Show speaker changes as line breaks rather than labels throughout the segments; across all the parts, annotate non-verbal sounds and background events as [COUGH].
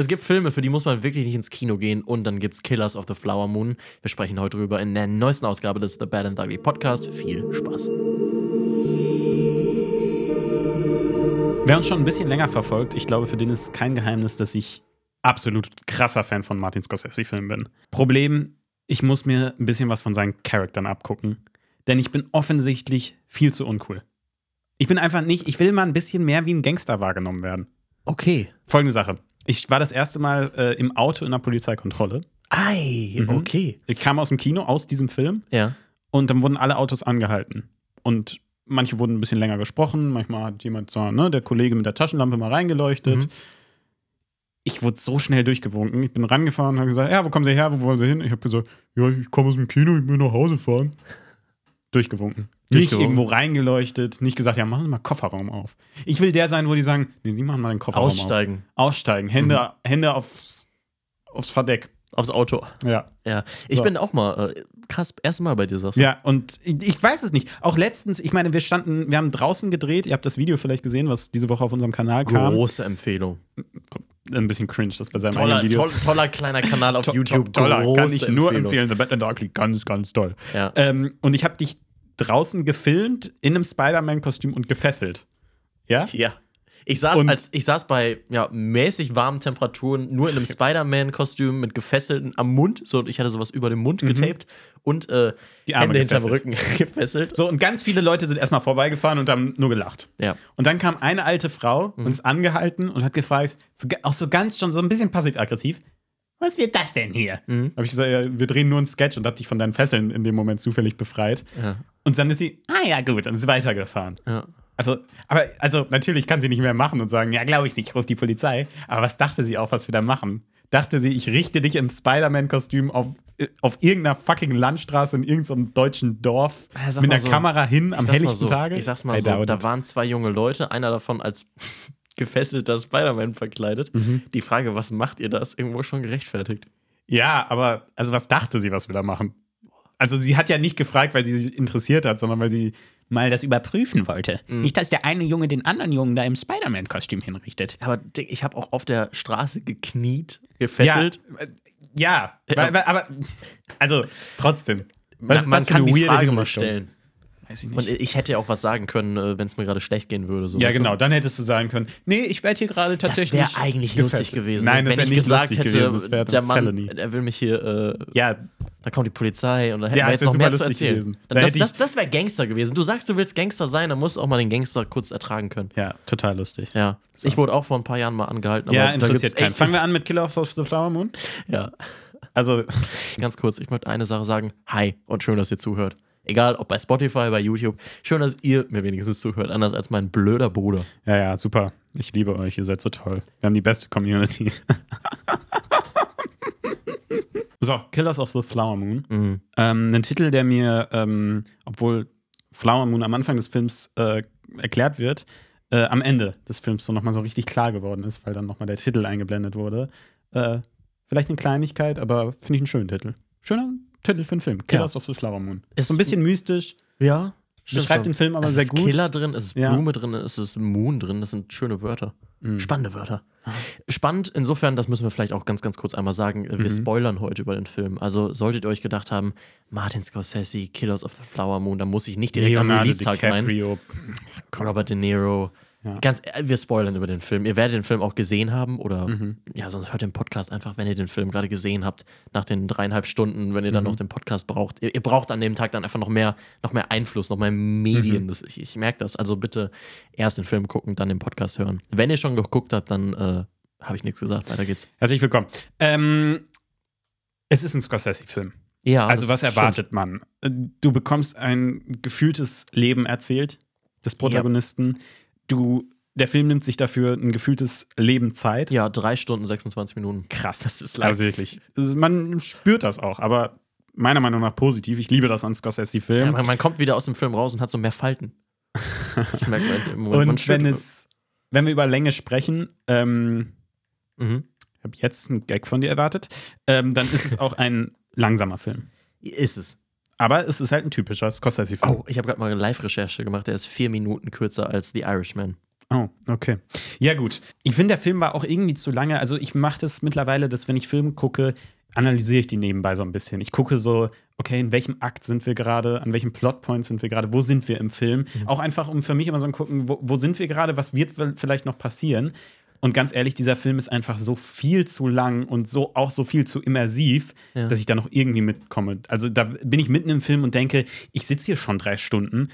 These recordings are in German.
Es gibt Filme, für die muss man wirklich nicht ins Kino gehen und dann gibt's Killers of the Flower Moon. Wir sprechen heute drüber in der neuesten Ausgabe des The Bad and Ugly Podcast. Viel Spaß.
Wer uns schon ein bisschen länger verfolgt, ich glaube, für den ist kein Geheimnis, dass ich absolut krasser Fan von Martin Scorsese-Filmen bin. Problem, ich muss mir ein bisschen was von seinen Charaktern abgucken. Denn ich bin offensichtlich viel zu uncool. Ich bin einfach nicht, ich will mal ein bisschen mehr wie ein Gangster wahrgenommen werden.
Okay.
Folgende Sache. Ich war das erste Mal äh, im Auto in der Polizeikontrolle.
Ei,
Mhm.
okay.
Ich kam aus dem Kino, aus diesem Film.
Ja.
Und dann wurden alle Autos angehalten. Und manche wurden ein bisschen länger gesprochen. Manchmal hat jemand so, ne, der Kollege mit der Taschenlampe mal reingeleuchtet.
Mhm.
Ich wurde so schnell durchgewunken. Ich bin rangefahren und habe gesagt: Ja, wo kommen Sie her? Wo wollen Sie hin? Ich habe gesagt: Ja, ich komme aus dem Kino, ich will nach Hause fahren. Durchgewunken. Nicht irgendwo reingeleuchtet, nicht gesagt, ja, machen Sie mal Kofferraum auf. Ich will der sein, wo die sagen, nee, Sie machen mal den Kofferraum
Aussteigen
auf. Aussteigen. Hände, Hände aufs, aufs Verdeck.
Aufs Auto.
Ja.
Ja. Ich
So.
bin auch mal, äh, krass, erste Mal bei dir, sagst du.
Ja, und ich, ich weiß es nicht. Auch letztens, ich meine, wir standen, wir haben draußen gedreht. Ihr habt das Video vielleicht gesehen, was diese Woche auf unserem Kanal kam.
Große Empfehlung.
Ein bisschen cringe, das bei seinem
Toller,
eigenen Video.
toll, toller kleiner Kanal auf
To-
YouTube.
to- toller, kann ich nur empfehlen. The Batman Darkly, ganz, ganz toll.
Ja.
Ähm, und ich habe dich draußen gefilmt in einem Spider-Man-Kostüm und gefesselt. Ja?
Ja. Ich saß,
Und-
als, ich saß bei ja, mäßig warmen Temperaturen nur in einem Spider-Man-Kostüm mit gefesselten am Mund. So, ich hatte sowas über den Mund getaped und äh,
Mhm. Die Arme
Hände hinterm. Rücken [LAUGHS] gefesselt.
So, und ganz viele Leute sind erstmal vorbeigefahren und haben nur gelacht.
Ja.
Und dann kam eine alte Frau
Mhm.
und ist angehalten und hat gefragt, so, auch so ganz schon so ein bisschen passiv-aggressiv, was wird das denn hier?
Mhm.
Habe ich gesagt, ja, wir drehen nur einen Sketch und hat dich von deinen Fesseln in dem Moment zufällig befreit.
Ja.
Und dann ist sie, ah ja, gut, dann ist sie weitergefahren.
Ja.
Also, aber, also, natürlich kann sie nicht mehr machen und sagen, ja, glaube ich nicht, ich rufe die Polizei. Aber was dachte sie auch, was wir da machen? Dachte sie, ich richte dich im Spider-Man-Kostüm auf, äh, auf irgendeiner fucking Landstraße in irgendeinem deutschen Dorf
Ja,
mit einer
so,
Kamera hin am helllichten
so,
Tage?
Ich sag's mal
I
so,
doubt
da waren zwei junge Leute, einer davon als [LAUGHS] gefesselter Spider-Man verkleidet.
Mhm.
Die Frage, was macht ihr da, ist irgendwo schon gerechtfertigt.
Ja, aber also was dachte sie, was wir da machen? Also sie hat ja nicht gefragt, weil sie sich interessiert hat, sondern weil sie mal das überprüfen wollte.
Mhm.
Nicht, dass der eine Junge den anderen Jungen da im Spider-Man-Kostüm hinrichtet.
Aber Dick, ich habe auch auf der Straße gekniet, gefesselt.
Ja, äh, ja, weil, aber also trotzdem. Was
man man kann die Frage mal stellen.
Weiß ich
Und ich hätte ja auch was sagen können, wenn es mir gerade schlecht gehen würde. So,
ja, genau, dann hättest du sagen können, nee, ich werde hier gerade
Das
tatsächlich.
wäre eigentlich
gefesselt.
lustig gewesen.
Nein, das
wenn
wäre
ich
nicht
gesagt
lustig
hätte,
gewesen, das wäre
der Mann,
Felony.
er will mich hier, äh,
Ja,
da kommt die Polizei und da hätten
Ja,
wir jetzt noch mehr zu erzählen.
gewesen. Da
Das, das, das wäre Gangster gewesen. Du sagst, du willst Gangster sein, dann musst du auch mal den Gangster kurz ertragen können.
ja, total lustig.
Ja. Ich wurde auch vor ein paar Jahren mal angehalten. Aber
Ja, interessiert keinen. Fangen wir an mit Killer of the Flower Moon.
Ja.
Also, [LAUGHS]
Ganz kurz, ich möchte eine Sache sagen. Hi und schön, dass ihr zuhört. Egal, ob bei Spotify, bei YouTube. Schön, dass ihr mir wenigstens zuhört, anders als mein blöder Bruder.
ja, ja, super. Ich liebe euch, ihr seid so toll. Wir haben die beste Community. [LAUGHS] so, Killers of the Flower Moon.
Mhm.
Ähm, ein Titel, der mir, ähm, obwohl Flower Moon am Anfang des Films äh, erklärt wird, äh, am Ende des Films so nochmal so richtig klar geworden ist, weil dann nochmal der Titel eingeblendet wurde. Äh, vielleicht eine Kleinigkeit, aber finde ich einen schönen Titel. Schöner Titel für einen Film. Killers of the Flower Moon.
Ist
so ein bisschen mystisch.
Ja.
Beschreibt den Film aber
es
sehr
ist
gut.
Killer drin, es ist
Ja.
Blume drin, es ist Moon drin. Das sind schöne Wörter.
Mhm.
Spannende Wörter. Spannend, insofern, das müssen wir vielleicht auch ganz, ganz kurz einmal sagen. Wir
Mhm.
spoilern heute über den Film. Also solltet ihr euch gedacht haben, Martin Scorsese, Killers of the Flower Moon, da muss ich nicht direkt am
Leonardo
Release-Tag rein.
DiCaprio.
Robert De Niro.
Ja.
Ganz, äh, wir spoilern über den Film. Ihr werdet den Film auch gesehen haben oder
Mhm.
ja, sonst hört den Podcast einfach, wenn ihr den Film gerade gesehen habt, nach den dreieinhalb Stunden, wenn ihr
Mhm.
dann noch den Podcast braucht. Ihr, ihr braucht an dem Tag dann einfach noch mehr, noch mehr Einfluss, noch mehr
Mhm.
Medien. Das, ich ich merke das. Also bitte erst den Film gucken, dann den Podcast hören. Wenn ihr schon geguckt habt, dann äh, habe ich nichts gesagt. Weiter geht's.
Herzlich willkommen. Ähm, es ist ein Scorsese-Film.
Ja,
Also, was erwartet man? Äh, Du bekommst ein gefühltes Leben erzählt des Protagonisten. Du, der Film nimmt sich dafür ein gefühltes Leben Zeit.
Ja, drei Stunden, 26 Minuten.
krass.
Das ist lang.
Also wirklich. Man spürt das auch, aber meiner Meinung nach positiv. Ich liebe das an
Ja,
Scorsese-Filmen.
man, man kommt wieder aus dem Film raus und hat so mehr Falten. [LAUGHS] Das merkt man im Moment.
Und wenn es, wenn wir über Länge sprechen, ähm,
Mhm.
ich habe jetzt einen Gag von dir erwartet, ähm, dann ist es auch ein langsamer Film.
Ist es.
Aber es ist halt ein typischer Scorsese-Film.
Oh, ich habe gerade mal eine Live-Recherche gemacht. Der ist vier Minuten kürzer als The Irishman.
Oh, okay. Ja, gut. Ich finde, der Film war auch irgendwie zu lange. Also, ich mache das mittlerweile, dass wenn ich Filme gucke, analysiere ich die nebenbei so ein bisschen. Ich gucke so, okay, in welchem Akt sind wir gerade, an welchem Plotpoint sind wir gerade, wo sind wir im Film? Mhm. Auch einfach, um für mich immer so ein gucken, wo, wo sind wir gerade, was wird vielleicht noch passieren? Und ganz ehrlich, dieser Film ist einfach so viel zu lang und so auch so viel zu immersiv, ja. dass ich da noch irgendwie mitkomme. Also da bin ich mitten im Film und denke, ich sitze hier schon drei Stunden.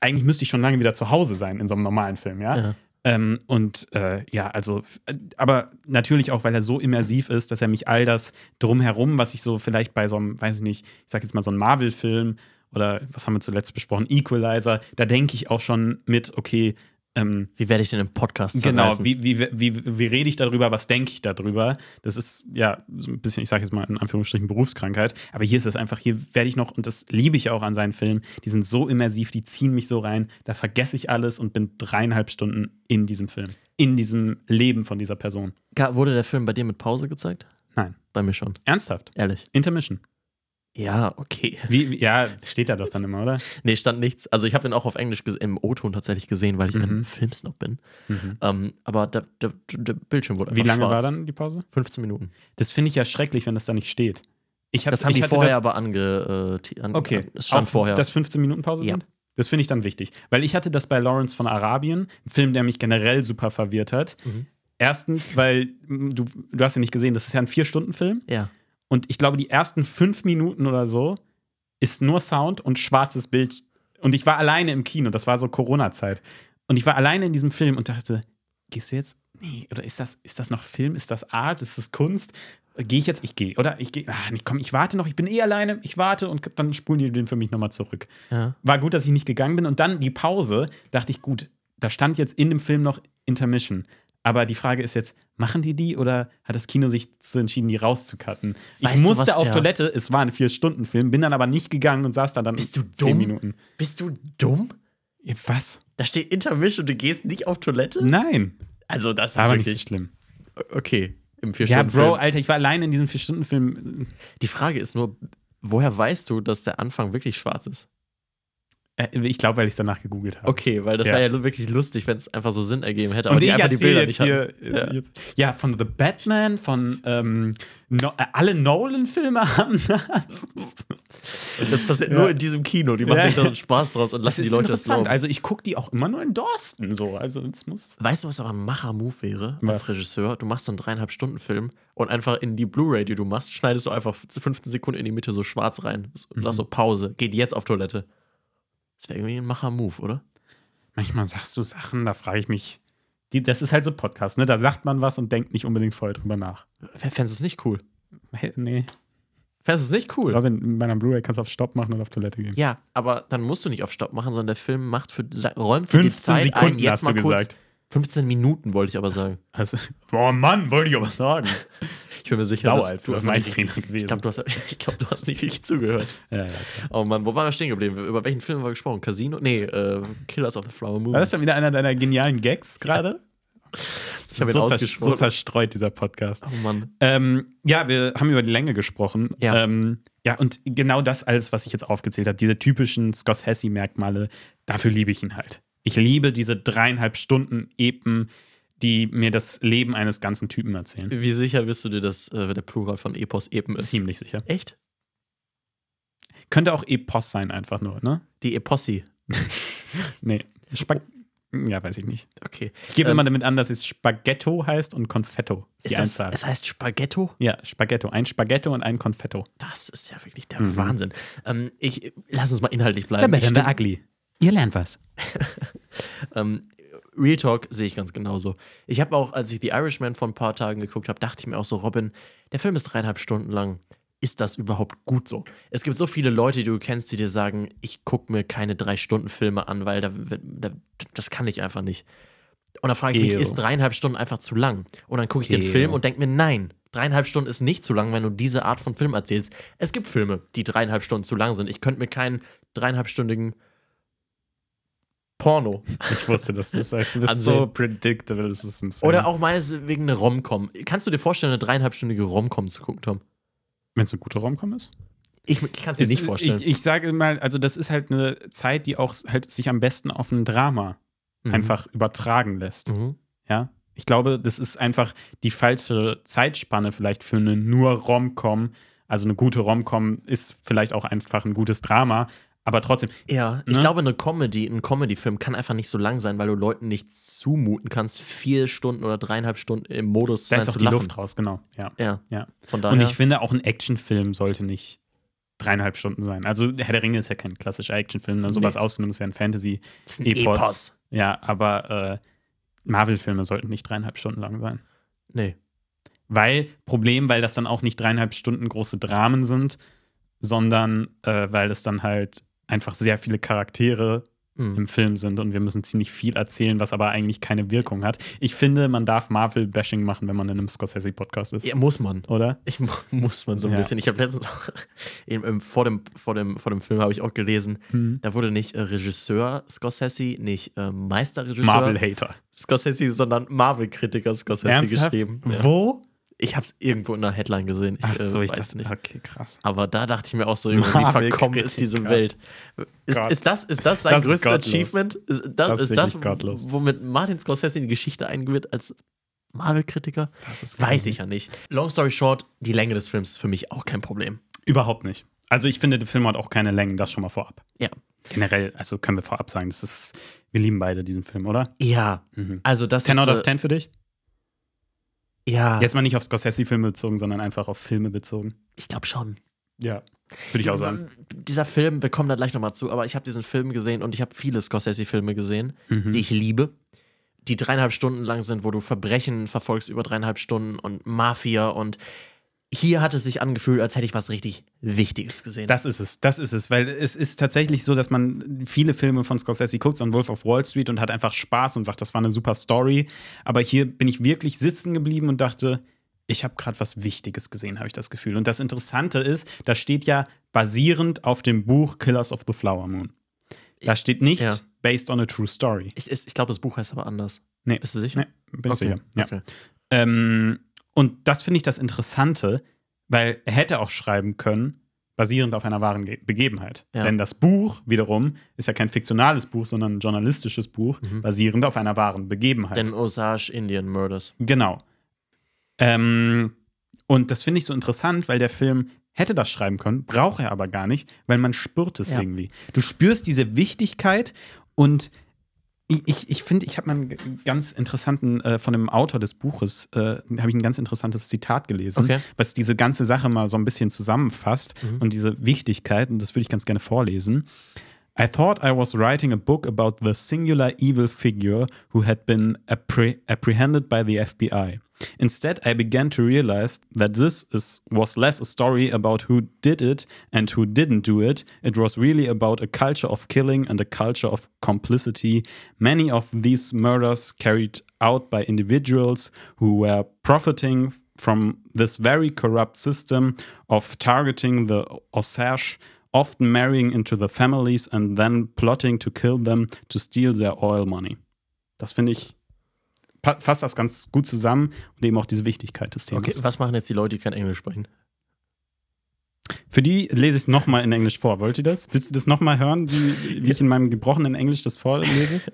Eigentlich müsste ich schon lange wieder zu Hause sein in so einem normalen Film, ja. ja. Ähm, und äh, ja, also, äh, aber natürlich auch, weil er so immersiv ist, dass er mich all das drumherum, was ich so vielleicht bei so einem, weiß ich nicht, ich sag jetzt mal so einem Marvel-Film oder was haben wir zuletzt besprochen, Equalizer, da denke ich auch schon mit, okay,
ähm, wie werde ich denn im Podcast
Genau, wie, wie, wie, wie, rede ich darüber, was denke ich darüber? Das ist ja so ein bisschen, ich sage jetzt mal in Anführungsstrichen Berufskrankheit, aber hier ist es einfach, hier werde ich noch, und das liebe ich auch an seinen Filmen, die sind so immersiv, die ziehen mich so rein, da vergesse ich alles und bin dreieinhalb Stunden in diesem Film, in diesem Leben von dieser Person.
Wurde der Film bei dir mit Pause gezeigt?
Nein.
Bei mir schon.
Ernsthaft?
Ehrlich.
Intermission.
Ja, okay.
Wie, ja, steht da doch dann immer, oder? [LAUGHS]
nee, stand nichts. Also ich habe den auch auf Englisch im O-Ton tatsächlich gesehen, weil ich mhm. ein Filmsnob bin. Mhm. Ähm, aber der, der, der, Bildschirm wurde
Wie lange schwarz. war dann die Pause?
15 Minuten.
Das finde ich ja schrecklich, wenn das da nicht steht.
Ich hab, das haben ich die vorher das, aber ange, äh,
an, Okay,
es stand
auch,
vorher.
Dass 15 Minuten Pause ja. sind? Das finde ich dann wichtig. Weil ich hatte das bei Lawrence von Arabien, ein Film, der mich generell super verwirrt hat. Mhm. Erstens, weil du, du hast ja nicht gesehen, das ist ja ein Vier-Stunden-Film.
Ja.
Und ich glaube, die ersten fünf Minuten oder so ist nur Sound und schwarzes Bild. Und ich war alleine im Kino, das war so Corona-Zeit. Und ich war alleine in diesem Film und dachte, gehst du jetzt? Nee, oder ist das, ist das noch Film? Ist das Art? Ist das Kunst? Gehe ich jetzt? Ich gehe. Oder ich gehe. Ach, komm, ich warte noch. Ich bin eh alleine. Ich warte und dann spulen die den für mich nochmal zurück. Ja. War gut, dass ich nicht gegangen bin. Und dann die Pause, dachte ich, gut, da stand jetzt in dem Film noch Intermission. Aber die Frage ist jetzt, machen die die oder hat das Kino sich dazu entschieden, die rauszucutten? Ich musste was, auf ja. Toilette, es war ein Vier-Stunden-Film, bin dann aber nicht gegangen und saß da dann
Bist du zehn dumm? Minuten. Bist du dumm?
Was?
Da steht Intermission und du gehst nicht auf Toilette?
Nein.
Also das ist
aber nicht so schlimm.
Okay,
im Vier-Stunden-Film. Ja, Bro, Alter, ich war allein in diesem Vier-Stunden-Film.
Die Frage ist nur, woher weißt du, dass der Anfang wirklich schwarz ist?
Äh, ich glaube, weil ich es danach gegoogelt habe.
Okay, weil das ja. war ja wirklich lustig, wenn es einfach so Sinn ergeben hätte.
Aber Und die einfach die Bilder nicht hier, ja. Jetzt, ja. von The Batman, von ähm, no, äh, alle Nolan-Filme haben das.
Das passiert ja. nur in diesem Kino. Die machen sich da Spaß draus und lassen die Leute das glauben.
Also ich gucke die auch immer nur in Dorsten so. Also es muss.
Weißt du, was aber ein Macher-Move wäre was? als Regisseur? Du machst einen dreieinhalb Stunden Film und einfach in die Blu-ray, die du machst, schneidest du einfach 15 Sekunden in die Mitte so schwarz rein. Und sagst so Pause. Geht jetzt auf Toilette. Das wäre irgendwie ein Macher-Move, oder?
Manchmal sagst du Sachen, da frage ich mich. Die, das ist halt so Podcast, ne? Da sagt man was und denkt nicht unbedingt vorher drüber nach.
Fändest du es nicht cool?
Nee.
Fändest du es nicht cool?
Ich glaube, in meiner Blu-ray kannst du auf Stopp machen und auf Toilette gehen.
Ja, aber dann musst du nicht auf Stopp machen, sondern der Film macht für, räumt für die Zeit
Sekunden,
ein, jetzt
hast mal du
kurz,
gesagt.
15 Minuten wollte ich aber sagen.
Also, oh Mann, wollte ich aber sagen.
Ich bin mir sicher,
Sauer, dass, du hast mein Fehler gewesen.
Ich glaube, du, hast, [LAUGHS] glaub, du hast nicht richtig zugehört.
Ja, ja,
oh Mann, wo waren wir stehen geblieben? Über welchen Film haben wir gesprochen? Casino? Nee, äh, Killers of the Flower Moon.
War das schon wieder einer deiner genialen Gags gerade? [LAUGHS]
Ich habe
so, so zerstreut, dieser Podcast.
Oh Mann.
Ähm, ja, wir haben über die Länge gesprochen.
Ja.
Ähm, ja, und genau das alles, was ich jetzt aufgezählt habe, diese typischen Scorsese-Merkmale, dafür liebe ich ihn halt. Ich liebe diese dreieinhalb Stunden Epen, die mir das Leben eines ganzen Typen erzählen.
Wie sicher bist du dir, dass äh, der Plural von Epos Epen ist?
Ziemlich sicher.
Echt?
Könnte auch Epos sein, einfach nur, ne?
Die Epossi. [LAUGHS]
nee. Spag ja, weiß ich nicht.
Okay.
Ich gebe ähm, immer damit an, dass es Spaghetto heißt und Confetto ist,
die Einzahl. Es heißt Spaghetto?
Ja, Spaghetto. Ein Spaghetto und ein Confetto.
Das ist ja wirklich der mhm. Wahnsinn. Ähm, ich, lass uns mal inhaltlich bleiben.
Better the ugly. Ihr lernt was. [LAUGHS]
ähm, Real Talk sehe ich ganz genauso. Ich habe auch, als ich The Irishman vor ein paar Tagen geguckt habe, dachte ich mir auch so, Robin, der Film ist dreieinhalb Stunden lang. Ist das überhaupt gut so? Es gibt so viele Leute, die du kennst, die dir sagen, ich gucke mir keine drei Stunden Filme an, weil da, da, das kann ich einfach nicht. Und da frage ich mich, ist dreieinhalb Stunden einfach zu lang? Und dann gucke ich den Film und denke mir, nein, dreieinhalb Stunden ist nicht zu lang, wenn du diese Art von Film erzählst. Es gibt Filme, die dreieinhalb Stunden zu lang sind. Ich könnte mir keinen dreieinhalbstündigen Porno.
Ich wusste das. Das heißt, du bist also, so predictable. Das ist insane.
Oder auch meinetwegen eine Romcom. Kannst du dir vorstellen, eine dreieinhalbstündige Romcom zu gucken, Tom?
Wenn es eine gute Romcom ist?
Ich, ich kann es mir nicht vorstellen.
Ich, ich, sage mal, also das ist halt eine Zeit, die auch halt sich am besten auf ein Drama
Mhm.
einfach übertragen lässt.
Mhm.
Ja, ich glaube, das ist einfach die falsche Zeitspanne vielleicht für eine nur Rom-Com. Also eine gute Rom-Com ist vielleicht auch einfach ein gutes Drama, aber trotzdem,
Ja, ich
Ne?
glaube, eine Comedy, ein Comedy-Film kann einfach nicht so lang sein, weil du Leuten nicht zumuten kannst, vier Stunden oder dreieinhalb Stunden im Modus zu
da
sein
ist auch
zu
die
lachen.
Luft raus, genau. Ja,
Ja,
ja.
von daher.
Und ich finde, auch ein Actionfilm sollte nicht dreieinhalb Stunden sein. Also Herr der Ringe ist ja kein klassischer Actionfilm, ne? sowas
Nee.
ausgenommen ist ja ein Fantasy.
das ist ein
Epos. Ja, aber äh, Marvel-Filme sollten nicht dreieinhalb Stunden lang sein.
Nee.
Weil, Problem, weil das dann auch nicht dreieinhalb Stunden große Dramen sind, sondern äh, weil es dann halt einfach sehr viele Charaktere
Mhm.
im Film sind und wir müssen ziemlich viel erzählen, was aber eigentlich keine Wirkung hat. Ich finde, man darf Marvel-Bashing machen, wenn man in einem Scorsese-Podcast ist.
Ja, muss man.
Oder?
Ich mu- [LAUGHS] muss man so ein
Ja.
bisschen. Ich habe letztens auch [LAUGHS] im, vor, dem, vor, dem, vor dem Film habe ich auch gelesen,
Hm.
da wurde nicht äh, Regisseur Scorsese, nicht äh, Meisterregisseur
Marvel-Hater.
Scorsese, sondern Marvel-Kritiker Scorsese
Ernsthaft?
geschrieben. Ja.
Wo?
Ich habe es irgendwo in einer Headline gesehen. Ich,
Ach so,
äh,
ich
weiß
dachte
nicht.
Okay, krass.
Aber da dachte ich mir auch so, irgendwie, wie verkommen ist diese Welt. Ist, ist, das, ist das sein
Das
größtes. Achievement? Ist das,
Das ist
das womit Martin Scorsese in die Geschichte eingeführt als Marvel-Kritiker?
Das ist
Weiß ich ja nicht. Long story short, die Länge des Films ist für mich auch kein Problem.
Überhaupt nicht. Also ich finde, der Film hat auch keine Längen, das schon mal vorab.
Ja.
Generell, also können wir vorab sagen, das ist, wir lieben beide diesen Film, oder?
Ja,
Mhm.
also das
10
ist.
out of
äh,
10 für dich?
Ja,
Jetzt mal nicht auf Scorsese-Filme bezogen, sondern einfach auf Filme bezogen.
ich glaube schon.
Ja. Würde ich auch sagen.
Dieser Film, wir kommen da gleich nochmal zu, aber ich habe diesen Film gesehen und ich habe viele Scorsese-Filme gesehen,
Mhm.
die ich liebe. Die dreieinhalb Stunden lang sind, wo du Verbrechen verfolgst über dreieinhalb Stunden und Mafia und hier hat es sich angefühlt, als hätte ich was richtig Wichtiges gesehen.
Das ist es, das ist es, weil es ist tatsächlich so, dass man viele Filme von Scorsese guckt, so ein Wolf of Wall Street und hat einfach Spaß und sagt, das war eine super Story. Aber hier bin ich wirklich sitzen geblieben und dachte, ich habe gerade was Wichtiges gesehen, habe ich das Gefühl. Und das Interessante ist, da steht ja basierend auf dem Buch Killers of the Flower Moon. Da steht nicht
Ja.
based on a true story.
ich ich, glaube, das Buch heißt aber anders.
Nee,
Bist du sicher?
nee bin ich
okay.
sicher. Ja.
Okay.
Ähm, und das finde ich das Interessante, weil er hätte auch schreiben können, basierend auf einer wahren Ge Begebenheit.
Ja.
Denn das Buch wiederum ist ja kein fiktionales Buch, sondern ein journalistisches Buch, basierend auf einer wahren Begebenheit.
Denn Osage Indian Murders.
genau. Ähm, und das finde ich so interessant, weil der Film hätte das schreiben können, braucht er aber gar nicht, weil man spürt es
Ja.
irgendwie. Du spürst diese Wichtigkeit und ich, ich, ich finde, ich habe mal einen ganz interessanten, äh, von dem Autor des Buches, äh, habe ich ein ganz interessantes Zitat gelesen,
Okay.
was diese ganze Sache mal so ein bisschen zusammenfasst und diese Wichtigkeit, und das würde ich ganz gerne vorlesen. I thought I was writing a book about the singular evil figure who had been appre apprehended by the FBI. Instead, I began to realize that this is, was less a story about who did it and who didn't do it. It was really about a culture of killing and a culture of complicity. Many of these murders carried out by individuals who were profiting from this very corrupt system of targeting the Osage often marrying into the families and then plotting to kill them to steal their oil money. Das finde ich, fasst das ganz gut zusammen und eben auch diese Wichtigkeit des Themas.
Okay, was machen jetzt die Leute, die kein Englisch sprechen?
Für die lese ich es nochmal in Englisch vor. Wollt ihr das? Willst du das nochmal hören, wie, wie ich in meinem gebrochenen Englisch das vorlese? [LAUGHS]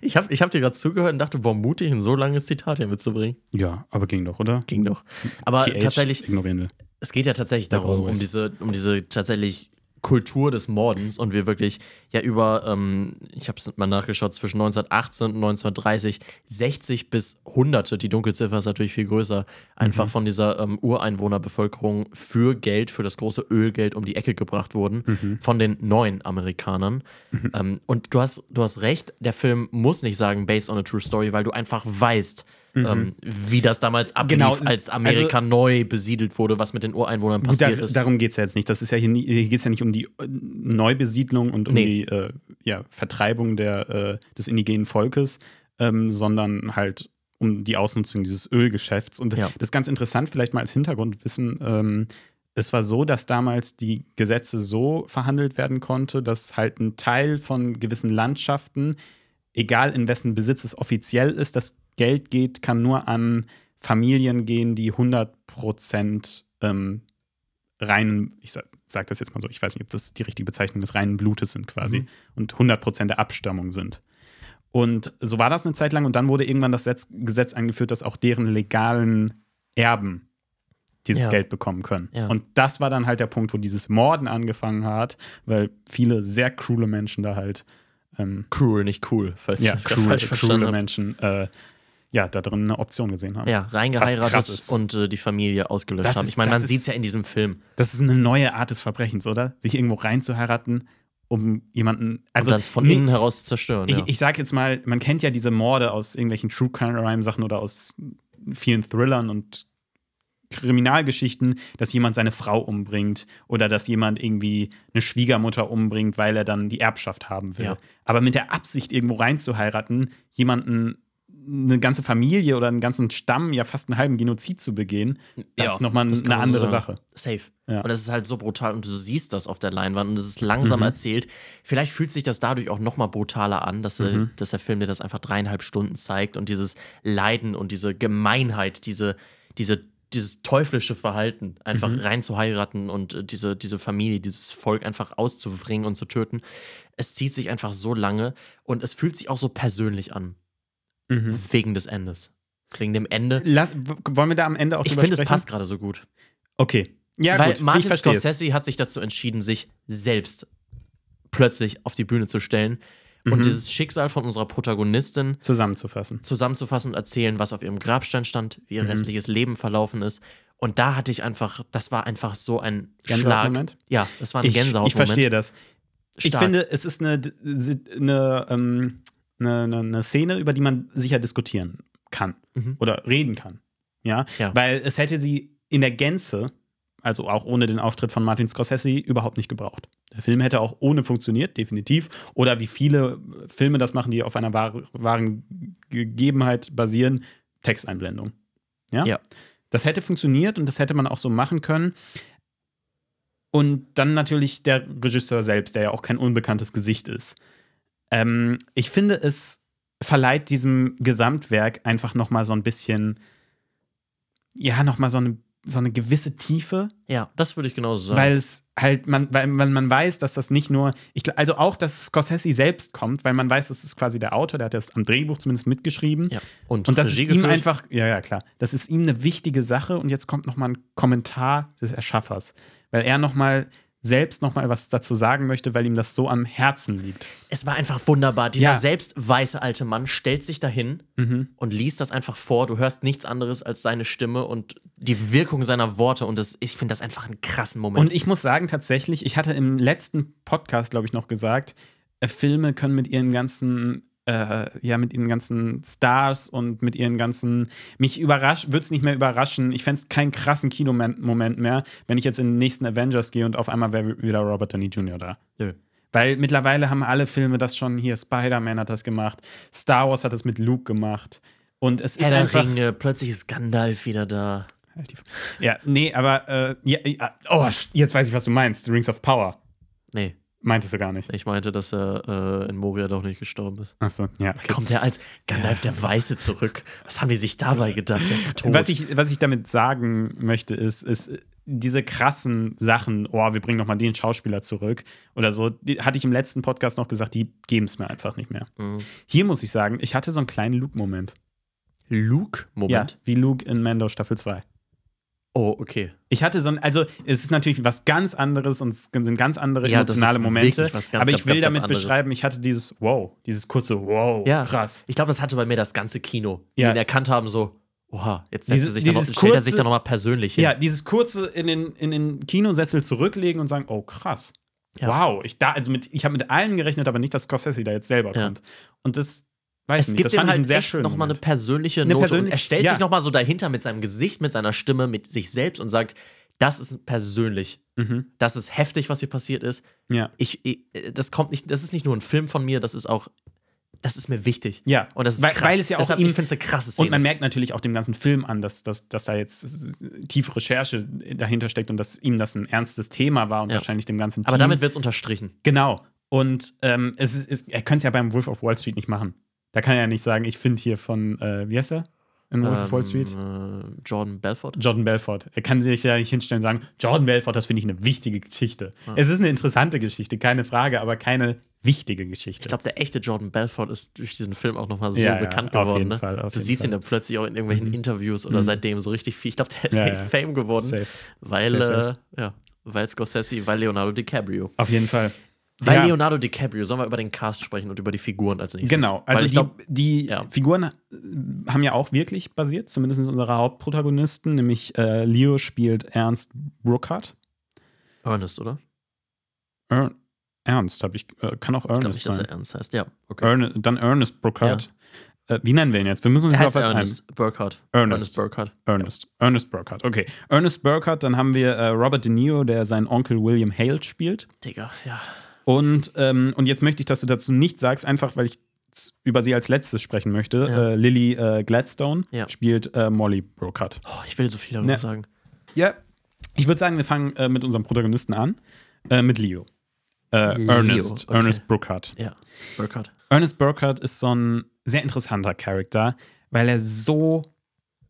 Ich habe ich hab dir gerade zugehört und dachte, boah, mutig, ein so langes Zitat hier mitzubringen.
Ja, aber ging doch, oder?
Ging doch. Aber
TH
tatsächlich,
ignorieren wir.
es geht ja tatsächlich darum, um diese, um diese tatsächlich Kultur des Mordens und wir wirklich ja über, ähm, ich habe es mal nachgeschaut, zwischen 1918 und 1930 60 bis Hunderte, die Dunkelziffer ist natürlich viel größer, einfach
Mhm.
von dieser ähm, Ureinwohnerbevölkerung für Geld, für das große Ölgeld um die Ecke gebracht wurden,
Mhm.
von den neuen Amerikanern. Ähm, und du hast, du hast recht, der Film muss nicht sagen, based on a true story, weil du einfach weißt, ähm, wie das damals ablief,
Mhm. Genau,
als Amerika neu besiedelt wurde, was mit den Ureinwohnern
Gut, da,
passiert ist.
darum geht es ja jetzt nicht. Das ist ja hier, nie- hier geht es ja nicht um die äh, Neubesiedlung und um
Nee.
die äh, ja, Vertreibung der, äh, des indigenen Volkes, ähm, sondern halt um die Ausnutzung dieses Ölgeschäfts. Und
Ja.
das ist ganz interessant, vielleicht mal als Hintergrundwissen. Ähm, es war so, dass damals die Gesetze so verhandelt werden konnte, dass halt ein Teil von gewissen Landschaften, egal in wessen Besitz es offiziell ist, das Geld geht, kann nur an Familien gehen, die 100 Prozent ähm, reinen, ich sag, sag das jetzt mal so, ich weiß nicht, ob das die richtige Bezeichnung des reinen Blutes sind quasi
Mhm.
und 100 Prozent der Abstammung sind. Und so war das eine Zeit lang. Und dann wurde irgendwann das Setz- Gesetz eingeführt, dass auch deren legalen Erben dieses
Ja.
Geld bekommen können.
Ja.
Und das war dann halt der Punkt, wo dieses Morden angefangen hat, weil viele sehr cruele Menschen da halt, ähm,
Cruel, nicht cool, falls
ja,
ich das
cruel,
falsch verstanden habe.
Menschen, äh, ja, da drin eine Option gesehen haben.
Ja, reingeheiratet und äh, die Familie ausgelöscht haben. Ich meine, man
das
sieht es ja in diesem Film.
Das ist eine neue Art des Verbrechens, oder? Sich irgendwo reinzuheiraten, um jemanden.
Also
Also
das von
nee,
innen heraus zu zerstören.
Ich,
ja.
ich sag jetzt mal, man kennt ja diese Morde aus irgendwelchen True Crime Sachen oder aus vielen Thrillern und Kriminalgeschichten, dass jemand seine Frau umbringt oder dass jemand irgendwie eine Schwiegermutter umbringt, weil er dann die Erbschaft haben will.
Ja.
Aber mit der Absicht, irgendwo reinzuheiraten, jemanden eine ganze Familie oder einen ganzen Stamm, ja fast einen halben Genozid zu begehen, das
Ja,
ist nochmal
das
eine
so
andere
sagen.
Sache.
Safe.
Ja.
Und es ist halt so brutal und du siehst das auf der Leinwand und es ist langsam
Mhm.
erzählt. Vielleicht fühlt sich das dadurch auch noch mal brutaler an, dass, äh,
Mhm.
dass der Film dir das einfach dreieinhalb Stunden zeigt und dieses Leiden und diese Gemeinheit, diese, diese, dieses teuflische Verhalten, einfach
Mhm.
rein zu heiraten und äh, diese, diese Familie, dieses Volk einfach auszubringen und zu töten. Es zieht sich einfach so lange und es fühlt sich auch so persönlich an,
Mhm.
wegen des Endes. Wegen dem Ende.
Lass, wollen wir da am Ende auch
Ich finde, es passt gerade so gut.
Okay. Ja,
Weil
gut,
Martin
ich verstehe es.
Scorsese hat sich dazu entschieden, sich selbst plötzlich auf die Bühne zu stellen und
Mhm.
dieses Schicksal von unserer Protagonistin
Zusammenzufassen.
zusammenzufassen und erzählen, was auf ihrem Grabstein stand, wie ihr
Mhm.
restliches Leben verlaufen ist. Und da hatte ich einfach, das war einfach so ein Schlag.
Gänsehautmoment?
Ja, das war ein
Ich,
Gänsehautmoment.
ich verstehe das. Ich
Stark.
finde, es ist eine, eine, ähm, eine, eine, eine Szene, über die man sicher diskutieren kann
Mhm.
oder reden kann. Ja?
Ja.
Weil es hätte sie in der Gänze, also auch ohne den Auftritt von Martin Scorsese, überhaupt nicht gebraucht. Der Film hätte auch ohne funktioniert, definitiv. Oder wie viele Filme das machen, die auf einer wahr, wahren Gegebenheit basieren, Texteinblendung. Ja?
Ja.
Das hätte funktioniert und das hätte man auch so machen können. Und dann natürlich der Regisseur selbst, der ja auch kein unbekanntes Gesicht ist. Ähm, ich finde, es verleiht diesem Gesamtwerk einfach noch mal so ein bisschen, ja, noch mal so eine, so eine gewisse Tiefe,
Ja, das würde ich genauso sagen.
weil es halt, man, weil, weil man weiß, dass das nicht nur, ich, also auch, dass Scorsese selbst kommt, weil man weiß, das ist quasi der Autor, der hat das am Drehbuch zumindest mitgeschrieben.
ja. Und,
Und das ist ihm einfach, ja, ja, klar. Das ist ihm eine wichtige Sache und jetzt kommt noch mal ein Kommentar des Erschaffers, weil er noch mal selbst noch mal was dazu sagen möchte, weil ihm das so am Herzen liegt.
Es war einfach wunderbar. Dieser
Ja.
selbst weiße alte Mann stellt sich dahin
Mhm.
und liest das einfach vor. Du hörst nichts anderes als seine Stimme und die Wirkung seiner Worte. Und das, ich finde das einfach einen krassen Moment.
Und ich muss sagen, tatsächlich, ich hatte im letzten Podcast, glaube ich, noch gesagt, äh, Filme können mit ihren ganzen, äh, ja, mit ihren ganzen Stars und mit ihren ganzen, mich überrascht, würde es nicht mehr überraschen. Ich fände es keinen krassen Kinomoment mehr, wenn ich jetzt in den nächsten Avengers gehe und auf einmal wäre wieder Robert Downey Jr. da.
Nö.
Weil mittlerweile haben alle Filme das schon hier. Spider-Man hat das gemacht, Star Wars hat das mit Luke gemacht. Und es ist
Herr der
einfach.
Ringe, plötzlich ist Gandalf wieder da.
Ja, nee, aber äh, ja, ja, oh, jetzt weiß ich, was du meinst. Rings of Power.
Nee,
Meintest du gar nicht.
ich meinte, dass er äh, in Moria doch nicht gestorben ist.
Achso, ja. okay.
Kommt er als Gandalf der Weiße zurück? Was haben die sich dabei gedacht? Ist tot.
Was ich, was ich damit sagen möchte, ist, ist diese krassen Sachen, oh, wir bringen nochmal den Schauspieler zurück oder so, die hatte ich im letzten Podcast noch gesagt, die geben es mir einfach nicht mehr.
Mhm.
Hier muss ich sagen, ich hatte so einen kleinen Luke-Moment.
Luke?
Ja, wie Luke in Mando Staffel 2.
Oh, okay.
Ich hatte so ein, also es ist natürlich was ganz anderes und es sind ganz andere
Ja, das
emotionale
ist
Momente.
ganz,
aber
ganz,
ich will
ganz,
damit beschreiben, ich hatte dieses Wow, dieses kurze Wow,
Ja.
krass.
Ich glaube, das hatte bei mir das ganze Kino, die
Ja.
ihn erkannt haben, so, oha, jetzt setzt
Dieses-
er sich da noch,
dieses
stellt er sich
kurze-
da nochmal persönlich hin.
Ja, dieses kurze in den, in den Kinosessel zurücklegen und sagen, oh krass.
Ja.
Wow, ich, da, also mit, ich habe mit allem gerechnet, aber nicht, dass Scorsese da jetzt selber
Ja.
kommt. Und das weiß
es
nicht,
gibt
das
ihm
fand ich
halt
einen sehr
echt nochmal eine persönliche
Eine
Note. und
persönlich-
er stellt
ja.
sich nochmal so dahinter mit seinem Gesicht, mit seiner Stimme, mit sich selbst und sagt, das ist persönlich.
Mhm.
Das ist heftig, was hier passiert ist.
Ja.
Ich, ich, das kommt nicht, das ist nicht nur ein Film von mir, das ist auch, das ist mir wichtig.
Ja,
Und das ist
weil,
krass.
weil es ja auch
Deshalb,
ihm,
ich finde es eine krasse Szene.
Und man merkt natürlich auch dem ganzen Film an, dass, dass, dass da jetzt tiefe Recherche dahinter steckt und dass ihm das ein ernstes Thema war und
Ja.
wahrscheinlich dem ganzen Team.
Aber damit wird es unterstrichen.
Genau. Und ähm, es ist, ist, er könnte es ja beim Wolf of Wall Street nicht machen. Da kann er ja nicht sagen, ich finde hier von, äh, wie heißt er? In Wolf of Wall Street?
Ähm, äh, Jordan Belfort.
Jordan Belfort. Er kann sich ja nicht hinstellen und sagen, Jordan Belfort, das finde ich eine wichtige Geschichte. Es ist eine interessante Geschichte, keine Frage, aber keine wichtige Geschichte.
Ich glaube, der echte Jordan Belfort ist durch diesen Film auch nochmal so
Ja, ja,
bekannt
auf
geworden.
jeden
ne?
Fall, auf
du siehst ihn
Fall.
dann plötzlich auch in irgendwelchen
Mhm.
Interviews oder
Mhm.
seitdem so richtig viel. Ich glaube, der ist
Ja,
echt
ja.
Fame geworden,
Safe.
weil,
Safe, safe.
Äh, ja, weil Scorsese, weil Leonardo DiCaprio.
Auf jeden Fall.
Weil
Ja.
Leonardo DiCaprio, sollen wir über den Cast sprechen und über die Figuren als nächstes?
Genau, also
ich
die,
glaube,
die
ja.
Figuren äh, haben ja auch wirklich basiert, zumindest unsere Hauptprotagonisten, nämlich äh, Leo spielt Ernst Brookhart.
Ernest, oder?
Er Ernst, habe ich, äh, kann auch
Ich glaube
Ernest
nicht, dass
sein.
er Ernst heißt. Ja, okay.
Erne, dann Ernest Brookhart. Äh, wie nennen wir ihn jetzt? Wir müssen uns
er
jetzt auf was ein.
Ernest Burkhardt.
Ernest.
Burkhardt.
Ernest. Ernest Burkhardt, okay. Ernest Burkhardt, dann haben wir äh, Robert De Niro, der seinen Onkel William Hale spielt.
Digga, ja.
Und, ähm, und jetzt möchte ich, dass du dazu nichts sagst, einfach weil ich über sie als letztes sprechen möchte.
Ja.
Äh, Lily äh, Gladstone
Ja.
spielt äh, Molly Burkhardt.
Oh, ich will so viel darüber
Ne.
sagen.
Ja. Ich würde sagen, wir fangen äh, mit unserem Protagonisten an. Äh, mit Leo. Äh,
Leo,
Ernest.
okay.
Ernest Burkhardt.
Ja, Burkhardt.
Ernest Burkhardt ist so ein sehr interessanter Charakter, weil er so